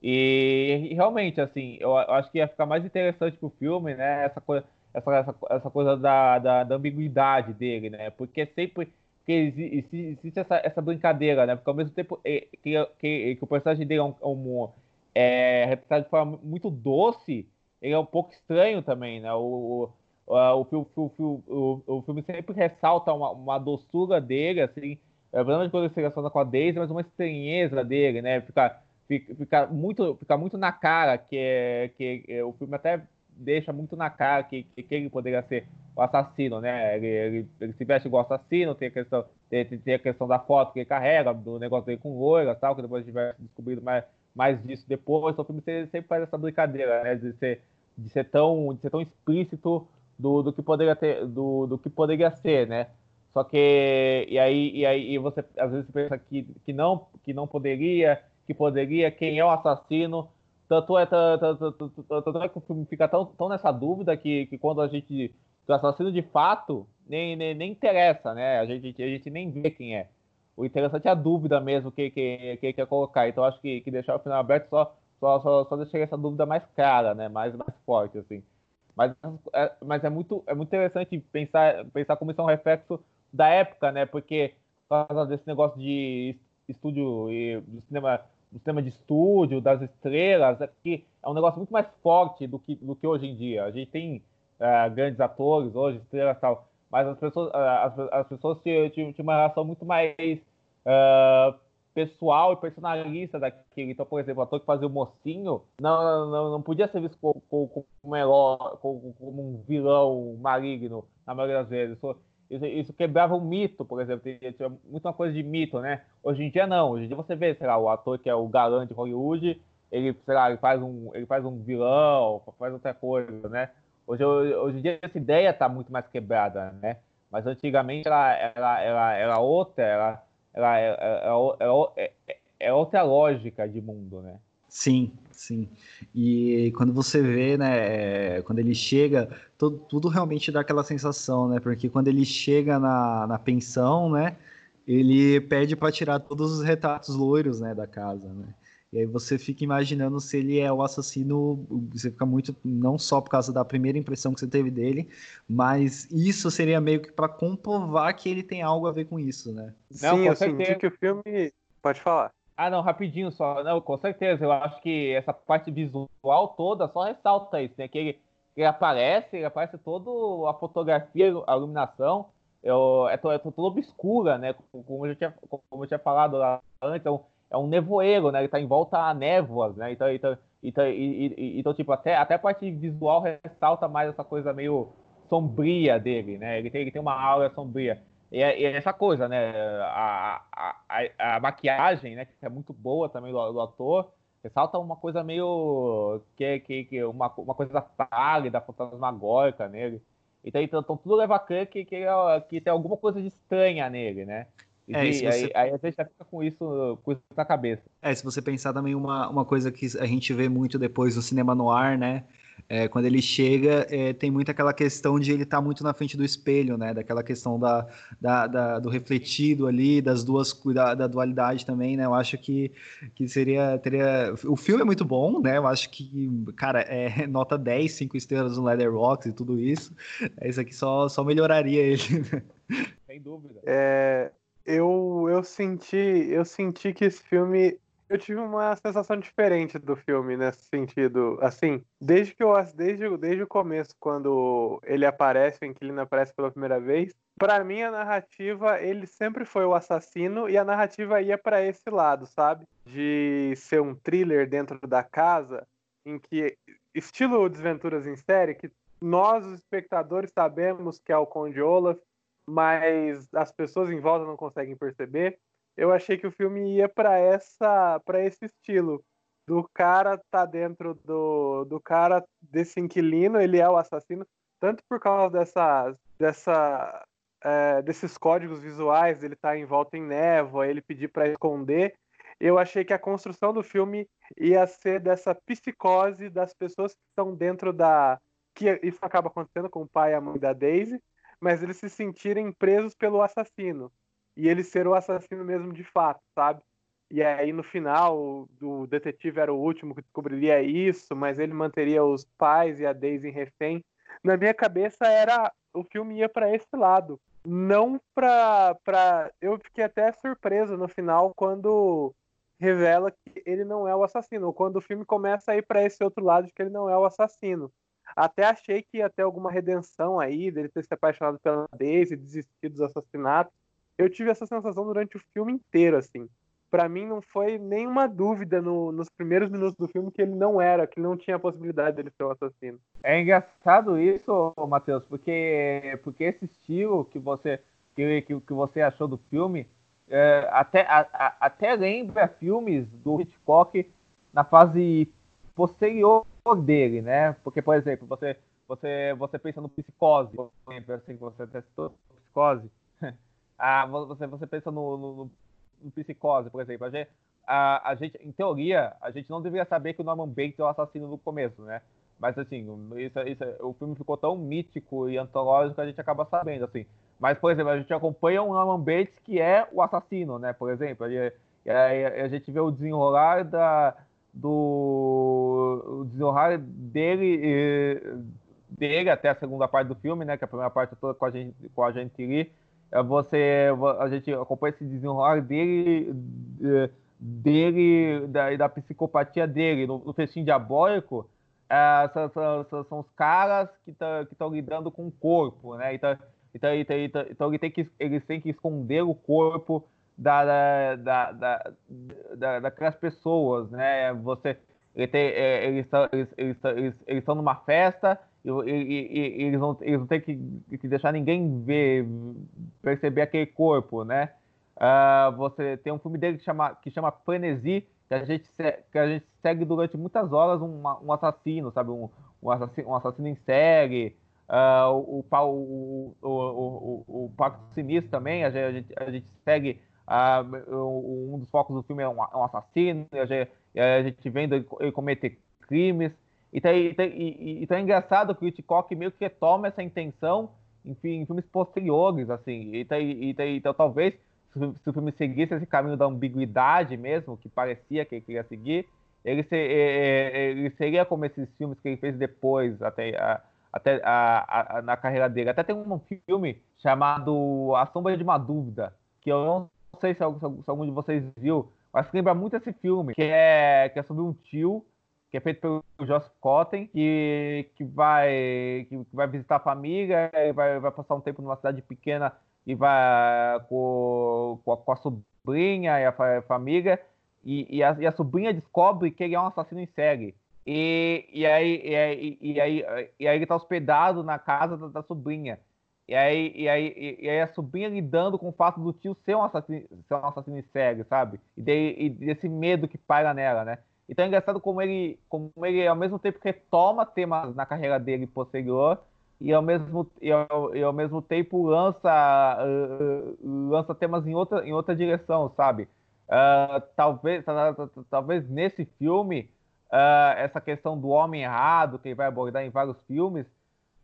E, realmente, assim, eu, acho que ia ficar mais interessante pro filme, né? Essa coisa, essa, essa, essa coisa da, da, da, ambiguidade dele, né? Porque sempre que existe, essa, essa brincadeira, né? Porque ao mesmo tempo que, que, que o personagem dele é, um, um é de forma muito doce, ele é um pouco estranho também, né? O, Uh, o, o, o, o, filme sempre ressalta uma, uma doçura dele, assim, é, de quando ele se relaciona com a Daisy, mas uma estranheza dele, né? Fica, fica, fica, muito, fica muito na cara que, é, que é, o filme até deixa muito na cara que, que, que ele poderia ser o assassino, né? Ele, ele, ele se veste igual assassino, tem a, questão, tem, tem, a questão da foto que ele carrega, do negócio dele com loira tal, que depois a gente vai descobrir mais, mais disso depois. Então o filme sempre faz essa brincadeira, né? De ser, de ser, tão, de ser tão explícito do, do que poderia ter, do, do que poderia ser, né? Só que e aí e aí e você às vezes pensa que, que não que não poderia, que poderia, quem é o assassino? Tanto é, tanto, tanto, tanto é que o filme fica tão, tão nessa dúvida que, que quando a gente o assassino de fato nem, nem, nem interessa, né? A gente, a gente nem vê quem é. O interessante é a dúvida mesmo que, que, que colocar. Então acho que, que deixar o final aberto só, só, só, só deixaria essa dúvida mais clara, né? Mais, mais forte, assim. Mas, é, mas é, muito, é muito interessante pensar, pensar como isso é um reflexo da época, né? Porque por causa desse negócio de estúdio e do cinema, do cinema de estúdio, das estrelas, é que é um negócio muito mais forte do que, do que hoje em dia. A gente tem uh, grandes atores hoje, estrelas e tal, mas as pessoas, uh, as, as pessoas tinham, tinham, uma relação muito mais uh, pessoal e personalista daquilo. Então, por exemplo, o ator que fazia o mocinho não, não, não podia ser visto como, como, como, como, um vilão maligno, na maioria das vezes. Isso, isso, isso quebrava um mito, por exemplo. Tinha, muito uma coisa de mito, né? Hoje em dia, não. Hoje em dia você vê, sei lá, o ator que é o galã de Hollywood, ele, sei lá, ele faz um, ele faz um vilão, faz outra coisa, né? Hoje, hoje em dia essa ideia está muito mais quebrada, né? Mas antigamente ela era, ela, outra, ela ela é, é, é, é, outra lógica de mundo, né? Sim, sim. E quando você vê, né, quando ele chega, tudo, tudo, realmente dá aquela sensação, né? Porque quando ele chega na, na pensão, né, ele pede para tirar todos os retratos loiros, né, da casa, né? E aí você fica imaginando se ele é o assassino, você fica muito, não só por causa da primeira impressão que você teve dele, mas isso seria meio que para comprovar que ele tem algo a ver com isso, né? Não, Sim, eu certeza. senti que o filme. Pode falar. Ah, não, rapidinho só. Não, com certeza. Eu acho que essa parte visual toda só ressalta isso, né? Que ele, que ele aparece, ele aparece todo a fotografia, a iluminação. Eu, é, é, toda obscura, né? Como eu, tinha, como eu tinha falado lá antes. Então, é um nevoeiro, né? Ele tá em volta a névoas, né? Então, então, então, e, e, então tipo, até, até a parte visual ressalta mais essa coisa meio sombria dele, né? Ele tem, ele tem uma aura sombria. E, é, e é essa coisa, né? A, a, a, a, maquiagem, né? Que é muito boa também do, do ator, ressalta uma coisa meio. que, que, que uma, uma coisa pálida, fantasmagórica nele. Então, então, então tudo leva a crer que, que, que tem alguma coisa de estranha nele, né? É, e, você... aí, aí, a gente já fica com isso, com isso na cabeça. É, se você pensar também uma, uma coisa que a gente vê muito depois no cinema no ar, né? É, quando ele chega, é, tem muito aquela questão de ele estar tá muito na frente do espelho, né? Daquela questão da, da, da do refletido ali, das duas da, da, dualidade também, né? Eu acho que, que seria teria o filme é muito bom, né? Eu acho que cara é nota 10, 5 estrelas no Letterboxd e tudo isso. Isso aqui só só melhoraria ele. Sem dúvida. É, eu, eu senti eu senti que esse filme eu tive uma sensação diferente do filme nesse sentido. Assim, desde que eu desde, desde o começo, quando ele aparece, o Inquilino aparece pela primeira vez, para mim a narrativa ele sempre foi o assassino e a narrativa ia para esse lado, sabe? De ser um thriller dentro da casa, em que estilo Desventuras em série, que nós os espectadores sabemos que é o Conde Olaf, mas as pessoas em volta não conseguem perceber. Eu achei que o filme ia para essa, para esse estilo do cara tá dentro do, do cara desse inquilino, ele é o assassino, tanto por causa dessas, dessa, é, desses códigos visuais, ele tá em volta em névoa, ele pedir para esconder. Eu achei que a construção do filme ia ser dessa psicose das pessoas que estão dentro da. que isso acaba acontecendo com o pai e a mãe da Daisy, mas eles se sentirem presos pelo assassino. E ele ser o assassino mesmo de fato, sabe? E aí no final o detetive era o último que descobriria isso, mas ele manteria os pais e a Daisy em refém. Na minha cabeça era o filme ia para esse lado, não para para eu fiquei até surpreso no final quando revela que ele não é o assassino, ou quando o filme começa a ir para esse outro lado de que ele não é o assassino. Até achei que ia ter alguma redenção aí, dele ter se apaixonado pela Daisy, desistir dos assassinatos. Eu tive essa sensação durante o filme inteiro, assim. Para mim não foi nenhuma dúvida no, nos primeiros minutos do filme que ele não era, que não tinha a possibilidade dele ser o assassino. É engraçado isso, Matheus, porque, porque esse estilo que você, que, que você achou do filme é, até, a, a, até lembra filmes do Hitchcock na fase posterior dele, né? Porque, por exemplo, você, você, você pensa no psicose, por exemplo, assim, você testou psicose, ah, você, você pensa no, no, no, psicose, por exemplo, a gente, a, a gente, em teoria, a gente não deveria saber que o Norman Bates é o assassino no começo, né? Mas assim, isso, isso, o filme ficou tão mítico e antológico que a gente acaba sabendo, assim. Mas, por exemplo, a gente acompanha o Norman Bates, que é o assassino, né? Por exemplo, a, a gente vê o desenrolar da, do desenrolar dele, dele até a segunda parte do filme, né? Que a primeira parte toda com a gente, com a gente ali, é você, a gente acompanha esse desenrolar dele, dele da, da psicopatia dele no, no festim diabólico. É, são, são, são, os caras que estão lidando com o corpo, né? Então, então, então, então, então ele tem que, eles têm que esconder o corpo da, da, da, da, daquelas pessoas, né? Você, ele tem, é, eles estão eles, eles, eles, eles numa festa e, e, e, eles, não, eles não têm que, que, deixar ninguém ver, perceber aquele corpo, né? Uh, você tem um filme dele que chama, que chama Frenesi, que a gente, que a gente segue durante muitas horas um, um assassino, sabe? Um, um, assassino, um assassino em série. Uh, o, o, o, o, o, Pacto Sinistro também, a gente, a gente segue ah, um dos focos do filme é um, um assassino, a gente, vendo ele cometer crimes. Então, então, então é engraçado que o Hitchcock meio que retoma essa intenção em, em filmes posteriores, assim. Então, então, então talvez se o filme seguisse esse caminho da ambiguidade mesmo, que parecia que ele queria seguir, ele, ser, ele seria como esses filmes que ele fez depois, até, até a, a, na carreira dele. Até tem um filme chamado A Sombra de uma Dúvida, que eu não sei se, se algum de vocês viu, mas lembra muito esse filme, que é, que é sobre um tio, que é feito pelo Josh Cotten, que, que, vai, que, vai visitar a família, vai, vai passar um tempo numa cidade pequena e vai com, com, a, com a sobrinha e a, a família, e, e, a, e, a, sobrinha descobre que ele é um assassino em série. E, e, aí, e, aí, e, aí, e aí ele está hospedado na casa da, da sobrinha. E aí, e, aí, e aí a sobrinha lidando com o fato do tio ser um assassino, ser um assassino em série, sabe? E, de, e desse medo que paira nela, né? Então é engraçado como ele, como ele ao mesmo tempo retoma temas na carreira dele posterior e ao mesmo, e ao, e ao mesmo tempo lança, uh, lança temas em outra, em outra direção, sabe? Uh, talvez, talvez nesse filme, uh, essa questão do homem errado, que ele vai abordar em vários filmes,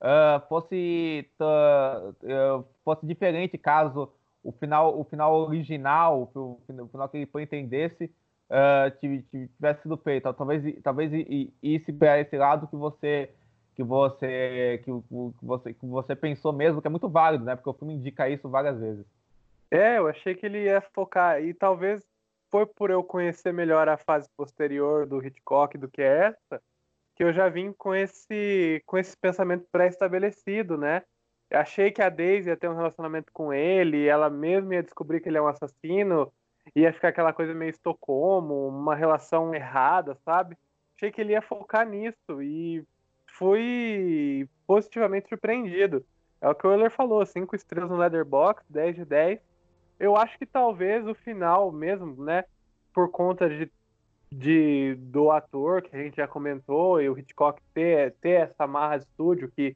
uh, fosse, uh, fosse diferente caso o final, o final original, o, final que ele pretendesse, uh, tivesse sido feito. Talvez, talvez isso para esse lado que você que você que, você que você pensou mesmo que é muito válido, né? Porque o filme indica isso várias vezes. É, eu achei que ele ia focar e talvez foi por eu conhecer melhor a fase posterior do Hitchcock do que essa, que eu já vim com esse, com esse pensamento pré-estabelecido, né? Achei que a Daisy ia ter um relacionamento com ele, ela mesma ia descobrir que ele é um assassino, ia ficar aquela coisa meio Estocolmo, uma relação errada, sabe? Achei que ele ia focar nisso e fui positivamente surpreendido. É o que o Euler falou, cinco estrelas no Leatherbox, 10 de 10. Eu acho que talvez o final mesmo, né, por conta de de, do ator, que a gente já comentou, e o Hitchcock ter, ter essa marra de estúdio que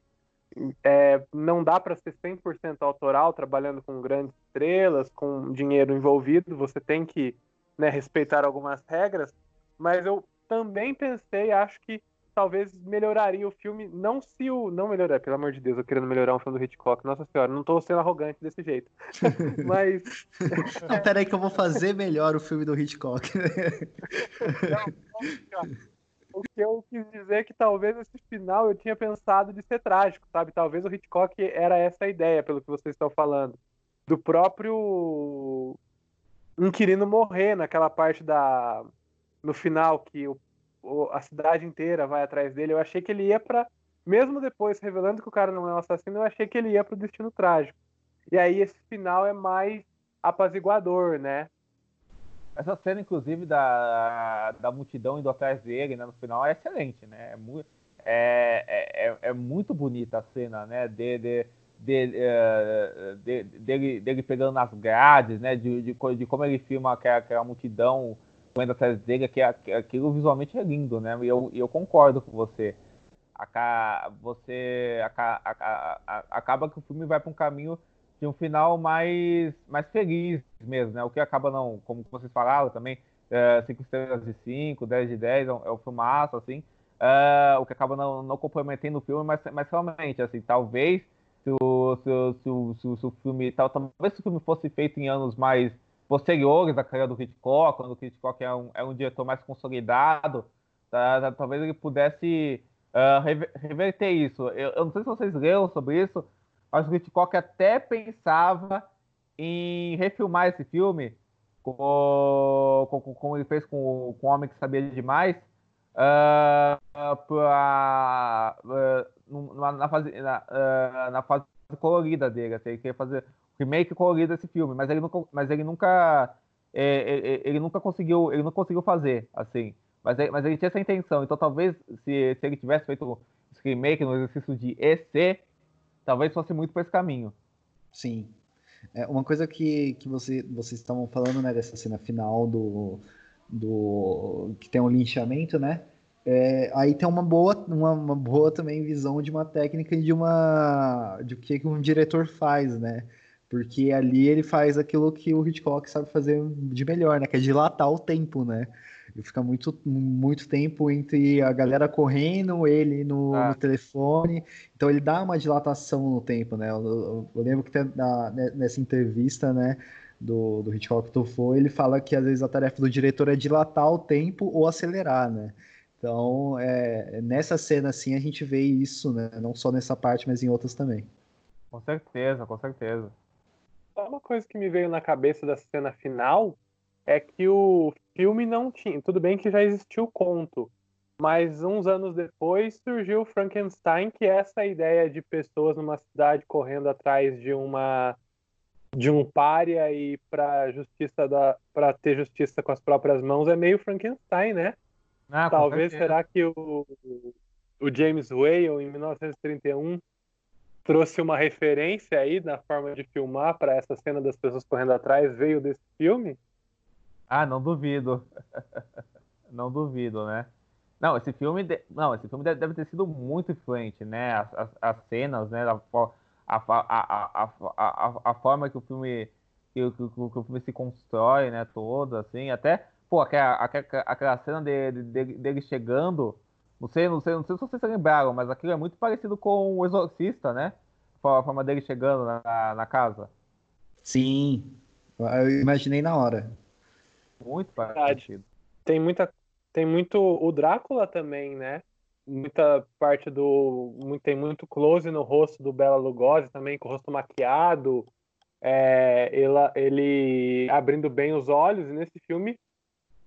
é, não dá para ser 100% autoral, trabalhando com grandes estrelas, com dinheiro envolvido, você tem que né, respeitar algumas regras, mas eu também pensei, acho que talvez melhoraria o filme, não se o. Não melhorar, pelo amor de Deus, eu querendo melhorar um filme do Hitchcock. Nossa senhora, não tô sendo arrogante desse jeito. Mas. Não, peraí que eu vou fazer melhor o filme do Hitchcock. não, o que eu quis dizer é que talvez esse final eu tinha pensado de ser trágico, sabe? Talvez o Hitchcock era essa a ideia, pelo que vocês estão falando. Do próprio inquilino morrer naquela parte da. No final, que o a cidade inteira vai atrás dele. Eu achei que ele ia para mesmo depois revelando que o cara não é um assassino, eu achei que ele ia para o destino trágico. E aí esse final é mais apaziguador, né? Essa cena, inclusive, da, da multidão indo atrás dele, né, no final, é excelente, né? É muito, é, é, é, é muito bonita a cena, né? De, de, de, é, de, dele, dele pegando nas grades, né? De, de, de como ele filma aquela, aquela multidão correndo atrás dele, que aquilo visualmente é lindo, né? E eu, eu concordo com você. você acaba que o filme vai para um caminho de um final mais, mais feliz mesmo, né? O que acaba não, como vocês falaram também, 5 é, estrelas de 5, 10 de 10, é um, é um filmaço, assim, é, o que acaba não, não comprometendo o filme, mas, mas realmente, assim, talvez se o, se, se, se, se o filme, tal, talvez se o filme fosse feito em anos mais posteriores à carreira do Hitchcock, quando o Hitchcock é um, é um diretor mais consolidado, tá, tá, talvez ele pudesse uh, reverter isso. Eu, eu, não sei se vocês leram sobre isso, mas o Hitchcock até pensava em refilmar esse filme, como, ele fez com, com o Homem que Sabia Demais, uh, pra, uh, na, na, fase, na, na fase colorida dele. Assim, ele queria fazer remake colorido desse filme, mas ele nunca, mas ele nunca, é, é, é, ele nunca conseguiu, ele não conseguiu fazer, assim. Mas, mas ele tinha essa intenção. Então talvez se, se ele tivesse feito esse remake no exercício de EC, talvez fosse muito para esse caminho. Sim. É, uma coisa que, que você, vocês estavam falando, né, dessa cena final do, do que tem um linchamento, né? É, aí tem uma boa, uma, uma, boa também visão de uma técnica e de uma de o que um diretor faz, né? Porque ali ele faz aquilo que o Hitchcock sabe fazer de melhor, né? Que é dilatar o tempo, né? E fica muito, muito tempo entre a galera correndo, ele no, ah. no telefone. Então ele dá uma dilatação no tempo, né? Eu, eu, lembro que na, nessa entrevista, né? Do, do Hitchcock Tofo, ele fala que às vezes a tarefa do diretor é dilatar o tempo ou acelerar, né? Então, é, nessa cena, assim, a gente vê isso, né? Não só nessa parte, mas em outras também. Com certeza, com certeza. Uma coisa que me veio na cabeça da cena final é que o filme não tinha. Tudo bem que já existiu o conto, mas uns anos depois surgiu Frankenstein, que é essa ideia de pessoas numa cidade correndo atrás de uma de um pária e para justiça da para ter justiça com as próprias mãos é meio Frankenstein, né? Ah, Talvez será que o, o James Whale em 1931 trouxe uma referência aí na forma de filmar para essa cena das pessoas correndo atrás, veio desse filme? Ah, não duvido. não duvido, né? Não, esse filme, de... não, esse filme deve ter sido muito influente, né? As, as, as cenas, né? A, a, a, a, a, forma que o filme que, que, que, o filme se constrói, né? Todo, assim, até pô, aquela, aquela, aquela cena dele, dele, dele chegando não sei, não sei, não sei se vocês se lembraram, mas aquilo é muito parecido com o Exorcista, né? A forma dele chegando na, na casa. Sim, eu imaginei na hora. Muito parecido. Tem muita, tem muito o Drácula também, né? Muita parte do, tem muito close no rosto do Bela Lugosi também, com o rosto maquiado, é, ela, ele abrindo bem os olhos. E nesse filme,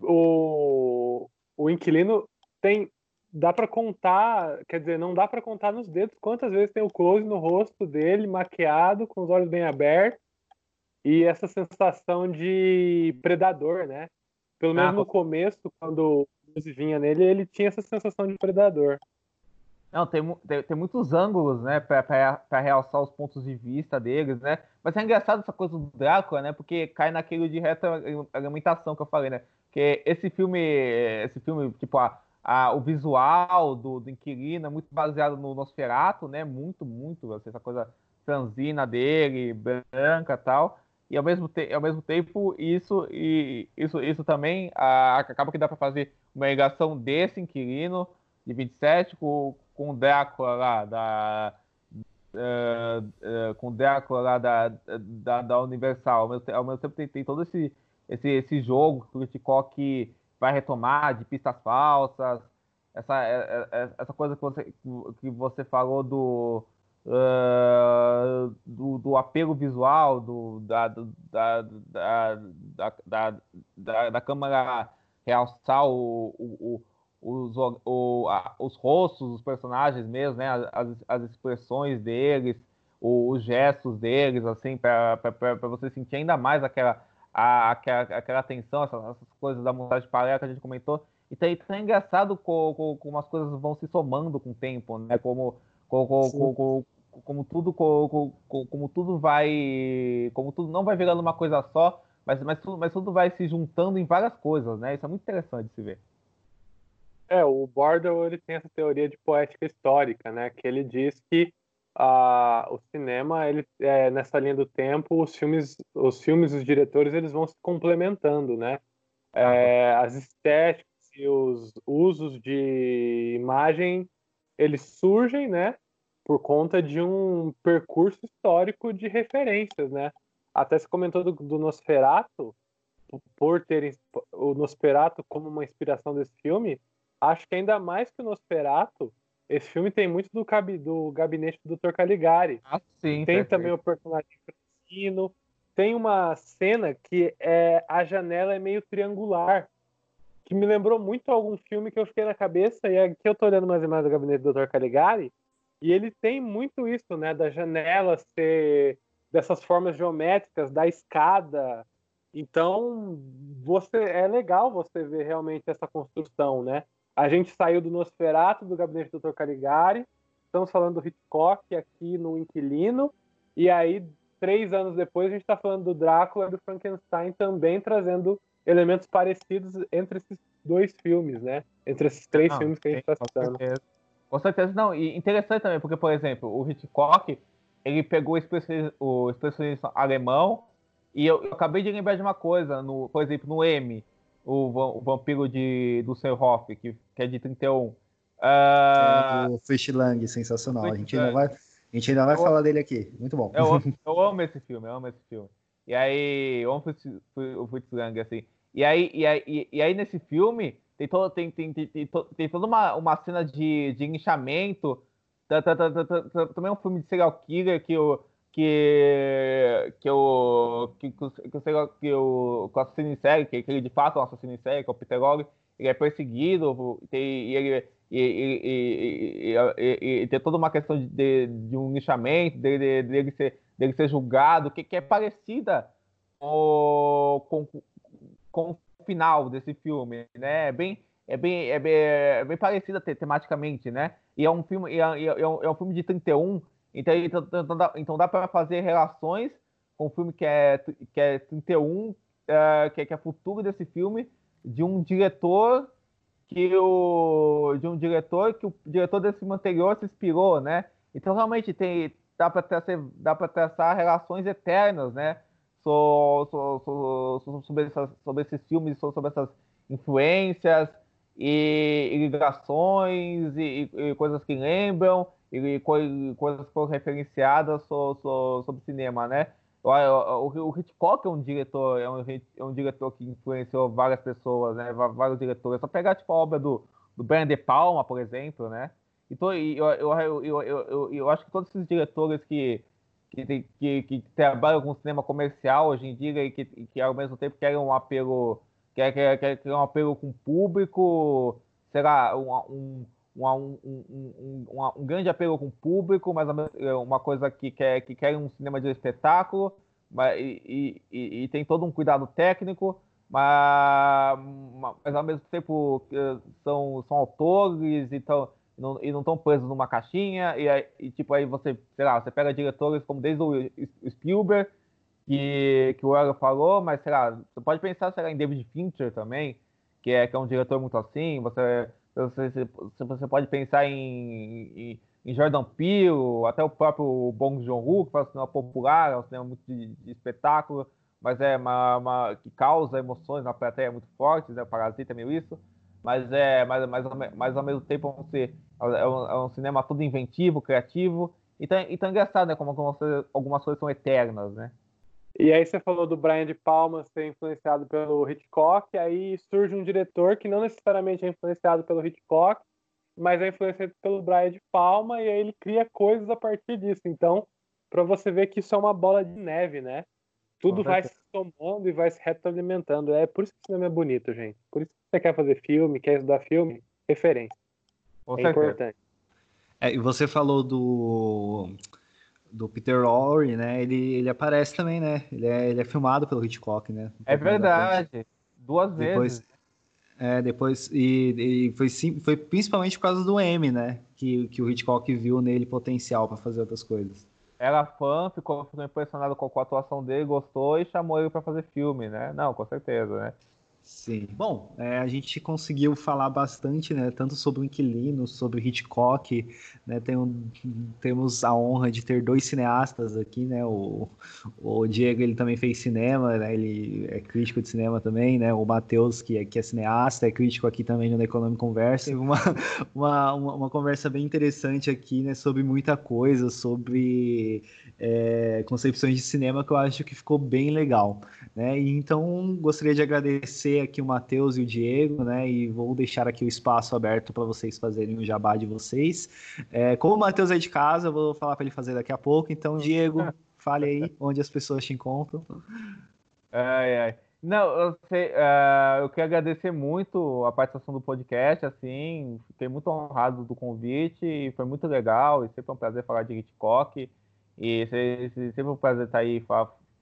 o, o inquilino tem dá para contar, quer dizer, não dá para contar nos dedos quantas vezes tem o close no rosto dele, maquiado, com os olhos bem abertos, e essa sensação de predador, né? Pelo menos ah, no começo, quando o close vinha nele, ele tinha essa sensação de predador. Não, tem, tem, tem muitos ângulos, né, para realçar os pontos de vista deles, né? Mas é engraçado essa coisa do Drácula, né? Porque cai naquilo de retroalimentação que eu falei, né? Que esse filme, esse filme, tipo, a, o visual do, do inquilino é muito baseado no Nosferatu, né? Muito, muito, assim, essa coisa franzina dele, branca tal. E ao mesmo, te, ao mesmo tempo, isso, e, isso, isso também acaba que dá para fazer uma ligação desse inquilino de 27 com, com o Drácula lá, da, uh, uh, com o Drácula lá da, da, da Universal. Ao mesmo, ao mesmo tempo tem, tem todo esse, esse, esse jogo que o Hitchcock vai retomar de pistas falsas, essa, é, é, é, essa coisa que você, que você falou do, uh, do, do, apelo visual, do, da, da, da, da, da, da câmera realçar o, o, os, o, a, os rostos dos personagens mesmo, né? as, as expressões deles, os gestos deles, assim, para você sentir ainda mais aquela a, aquela, aquela tensão, essas, essas, coisas da montagem paralela que a gente comentou. Então, então é engraçado como, como as coisas vão se somando com o tempo, né? Como, como, como, como, tudo, como, como tudo vai. Como tudo não vai virando uma coisa só, mas, mas, tudo, mas tudo vai se juntando em várias coisas, né? Isso é muito interessante de se ver. É, o Bordel ele tem essa teoria de poética histórica, né? Que ele diz que a, o cinema, ele, é, nessa linha do tempo, os filmes, os filmes, os diretores, eles vão se complementando, né? É, as estéticas e os usos de imagem, eles surgem, né? Por conta de um percurso histórico de referências, né? Até se comentou do, do Nosferatu, por ter o Nosferatu como uma inspiração desse filme, acho que ainda mais que o Nosferatu, esse filme tem muito do, do gabinete do Dr. Caligari. Ah, sim. Tem também o personagem Francino. Tem uma cena que é a janela é meio triangular, que me lembrou muito algum filme que eu fiquei na cabeça, e aqui eu tô olhando mais imagens do gabinete do Dr. Caligari, e ele tem muito isso, né, da janela ser dessas formas geométricas, da escada. Então, você é legal você ver realmente essa construção, né? A gente saiu do Nosferatu, do gabinete do Dr. Caligari, estamos falando do Hitchcock aqui no Inquilino, e aí, três anos depois, a gente está falando do Drácula e do Frankenstein também trazendo elementos parecidos entre esses dois filmes, né? Entre esses três não, filmes que a gente está citando. Com certeza, não. E interessante também, porque, por exemplo, o Hitchcock, ele pegou o especialista, o especialista alemão, e eu, eu, acabei de lembrar de uma coisa, no, por exemplo, no M, o, o vampiro de, do Sehoff, que, que é de 31. Uh... É, o Fish Lang, sensacional. a gente ainda vai, a gente ainda vai eu, falar dele aqui. Muito bom. Eu, eu, amo esse filme, eu amo esse filme. E aí, eu amo o Fritz Lang, assim. E aí, e aí, e aí nesse filme, tem, todo, tem, tem, tem, tem, tem toda uma, uma cena de, de linchamento. Também é um filme de serial killer que o que que o que, que, que, que o, que o assassino em série, que, ele de fato é um assassino em série, que é o Peter Lorre, ele é perseguido e ele e, e, e, e, tem toda uma questão de, de, um nichamento, dele, dele, ser, dele ser julgado, que, que é parecida com, com, com o final desse filme, né? É bem, é bem, é bem, é bem parecida tematicamente, né? E é um filme, é, é, um, é um filme de 31, então, então, então dá, então dá para fazer relações com o filme que é, que é 31, é, que, é, que é futuro desse filme, de um diretor que o de um diretor que o diretor desse filme anterior se inspirou, né? Então realmente tem dá para traçar dá para traçar relações eternas, né? So, so, so, sobre, essas, sobre esses filmes, sobre essas influências e, e ligações e, e, coisas que lembram e, coisas foram referenciadas sobre cinema, né? O, Hitchcock é um diretor, é um, é um diretor que influenciou várias pessoas, né? Vários diretores. Só pegar tipo a obra do, do Brian De Palma, por exemplo, né? Então, eu, eu, eu, eu, eu, acho que todos esses diretores que, que, que, que trabalham com cinema comercial hoje em dia e que, que ao mesmo tempo querem um apelo, querem, querem, querem um apelo com o público, será um, um um, um, um, um, grande apelo com o público, mas é uma coisa que quer, que quer um cinema de espetáculo, mas, e, e, e tem todo um cuidado técnico, mas, mas ao mesmo tempo são, são autores e, tão, não, e não estão presos numa caixinha, e, e, tipo aí você, sei lá, você pega diretores como desde o Spielberg, que, que o Aaron falou, mas sei lá, você pode pensar, sei lá, em David Fincher também, que é, que é um diretor muito assim, você você, você pode pensar em, em, em, Jordan Peele, até o próprio Bong Joon-ho, que faz cinema popular, é um cinema muito de, de espetáculo, mas é uma, uma, que causa emoções na plateia muito fortes, né? Parasita é meio isso, mas é mas, mas, mas ao mesmo tempo vamos ser, é, um, é um cinema todo inventivo, criativo, então, então é engraçado, né? Como algumas, algumas coisas são eternas, né? E aí você falou do Brian de Palma ser influenciado pelo Hitchcock, aí surge um diretor que não necessariamente é influenciado pelo Hitchcock, mas é influenciado pelo Brian de Palma, e aí ele cria coisas a partir disso. Então, para você ver que isso é uma bola de neve, né? Tudo vai se somando e vai se retroalimentando. É por isso que o cinema é bonito, gente. Por isso que você quer fazer filme, quer estudar filme, referência. Com é certeza. importante. É, e você falou do do Peter Lorre, né? Ele, ele aparece também, né? Ele é, ele é filmado pelo Hitchcock, né? é verdade. Duas depois, vezes. É, depois. E, e foi, sim, foi principalmente por causa do M, né? Que, que o Hitchcock viu nele potencial para fazer outras coisas. Era fã, ficou, ficou impressionado com a atuação dele, gostou e chamou ele para fazer filme, né? Não, com certeza, né? Sim. Bom, é, a gente conseguiu falar bastante, né? Tanto sobre o Inquilino, sobre Hitchcock, né? Tem um, temos a honra de ter dois cineastas aqui, né? O, o Diego, ele também fez cinema, né? Ele é crítico de cinema também, né? O Matheus, que é, que é cineasta, é crítico aqui também no Economic Conversa. Uma, uma, uma, uma conversa bem interessante aqui, né? Sobre muita coisa, sobre é, concepções de cinema que eu acho que ficou bem legal, né? E então, gostaria de agradecer aqui o Matheus e o Diego, né? E vou deixar aqui o espaço aberto para vocês fazerem o jabá de vocês. É, como o Matheus é de casa, eu vou falar para ele fazer daqui a pouco. Então, Diego, fale aí onde as pessoas te encontram. Ai, ai. Não, eu, sei, uh, eu quero agradecer muito a participação do podcast, assim, fiquei muito honrado do convite, foi muito legal, e sempre é um prazer falar de Hitchcock, e sempre é um prazer estar aí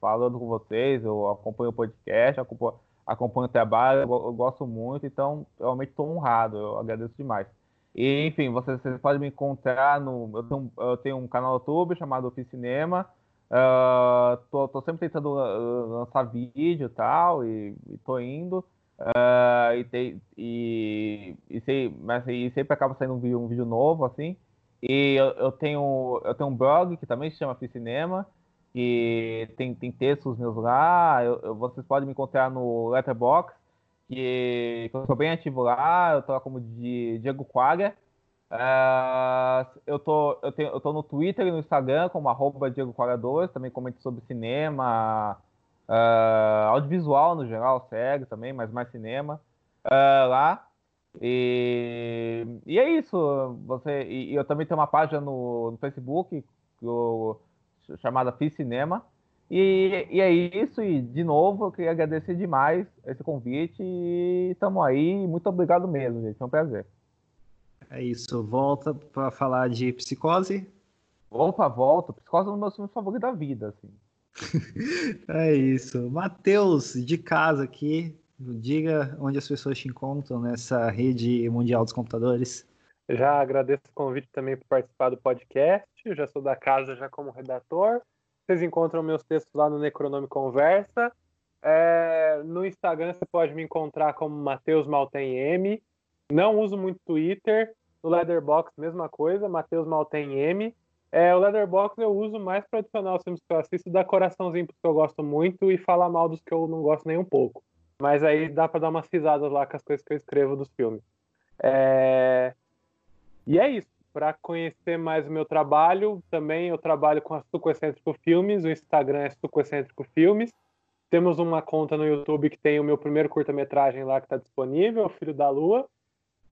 falando com vocês, eu acompanho o podcast, acompanho, acompanho o trabalho, eu, gosto muito, então realmente estou honrado, eu agradeço demais. E, enfim, vocês, vocês podem me encontrar no. Eu tenho, eu tenho um canal no YouTube chamado Oficinema. Uh, tô, tô sempre tentando lançar vídeo tal, e tal, e tô indo. Uh, e, e, e, sei, mas, e sempre acaba saindo um vídeo, um vídeo novo, assim. E eu, eu, tenho, eu tenho um blog que também se chama Oficinema que tem, tem textos meus lá. Eu, eu, vocês podem me encontrar no Letterboxd, que, que eu sou bem ativo lá. Eu tô lá como de Diego Quaga. Uh, eu, tô, eu, tenho, eu tô no Twitter e no Instagram como arroba Diego Quaga 2, também comento sobre cinema, uh, audiovisual no geral, série também, mas mais cinema uh, lá. E, e é isso. Você, e, e eu também tenho uma página no, no Facebook que eu, chamada Fiz Cinema. E, e, é isso, e de novo eu queria agradecer demais esse convite e estamos aí. Muito obrigado mesmo, gente. Foi um prazer. É isso. Volta para falar de psicose. Opa, volta. Psicose é um dos meus filmes favoritos da vida, assim. é isso. Matheus, de casa aqui, diga onde as pessoas te encontram nessa rede mundial dos computadores. Já agradeço o convite também por participar do podcast. Eu já sou da casa já como redator. Vocês encontram meus textos lá no Necronome Conversa. É, no Instagram você pode me encontrar como Matheus Maltem M. Não uso muito Twitter. No Leatherbox, mesma coisa, Matheus Maltem M. É, o Leatherbox eu uso mais para adicionar os filmes que eu assisto, dar coraçãozinho porque eu gosto muito e falar mal dos que eu não gosto nem um pouco. Mas aí dá para dar umas risadas lá com as coisas que eu escrevo dos filmes. É... E é isso. Para conhecer mais o meu trabalho, também eu trabalho com a Suco Excêntrico Filmes, o Instagram é Suco Excêntrico Filmes. Temos uma conta no YouTube que tem o meu primeiro curta-metragem lá que está disponível, O Filho da Lua.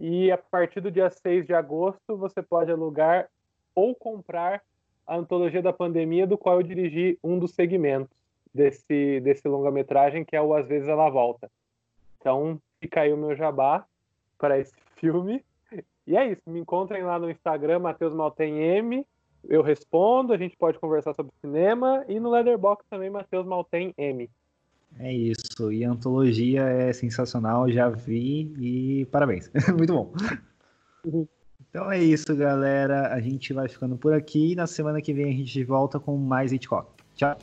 E a partir do dia 6 de agosto você pode alugar ou comprar a antologia da pandemia, do qual eu dirigi um dos segmentos desse, desse longa-metragem, que é o Às vezes Ela Volta. Então fica aí o meu jabá para esse filme. E é isso, me encontrem lá no Instagram, Matheus M. Eu respondo, a gente pode conversar sobre cinema. E no Leatherbox também, Matheus Maltem M. É isso, e a antologia é sensacional, já vi e parabéns, muito bom. Então é isso, galera. A gente vai ficando por aqui. Na semana que vem a gente volta com mais Hitchcock. Tchau.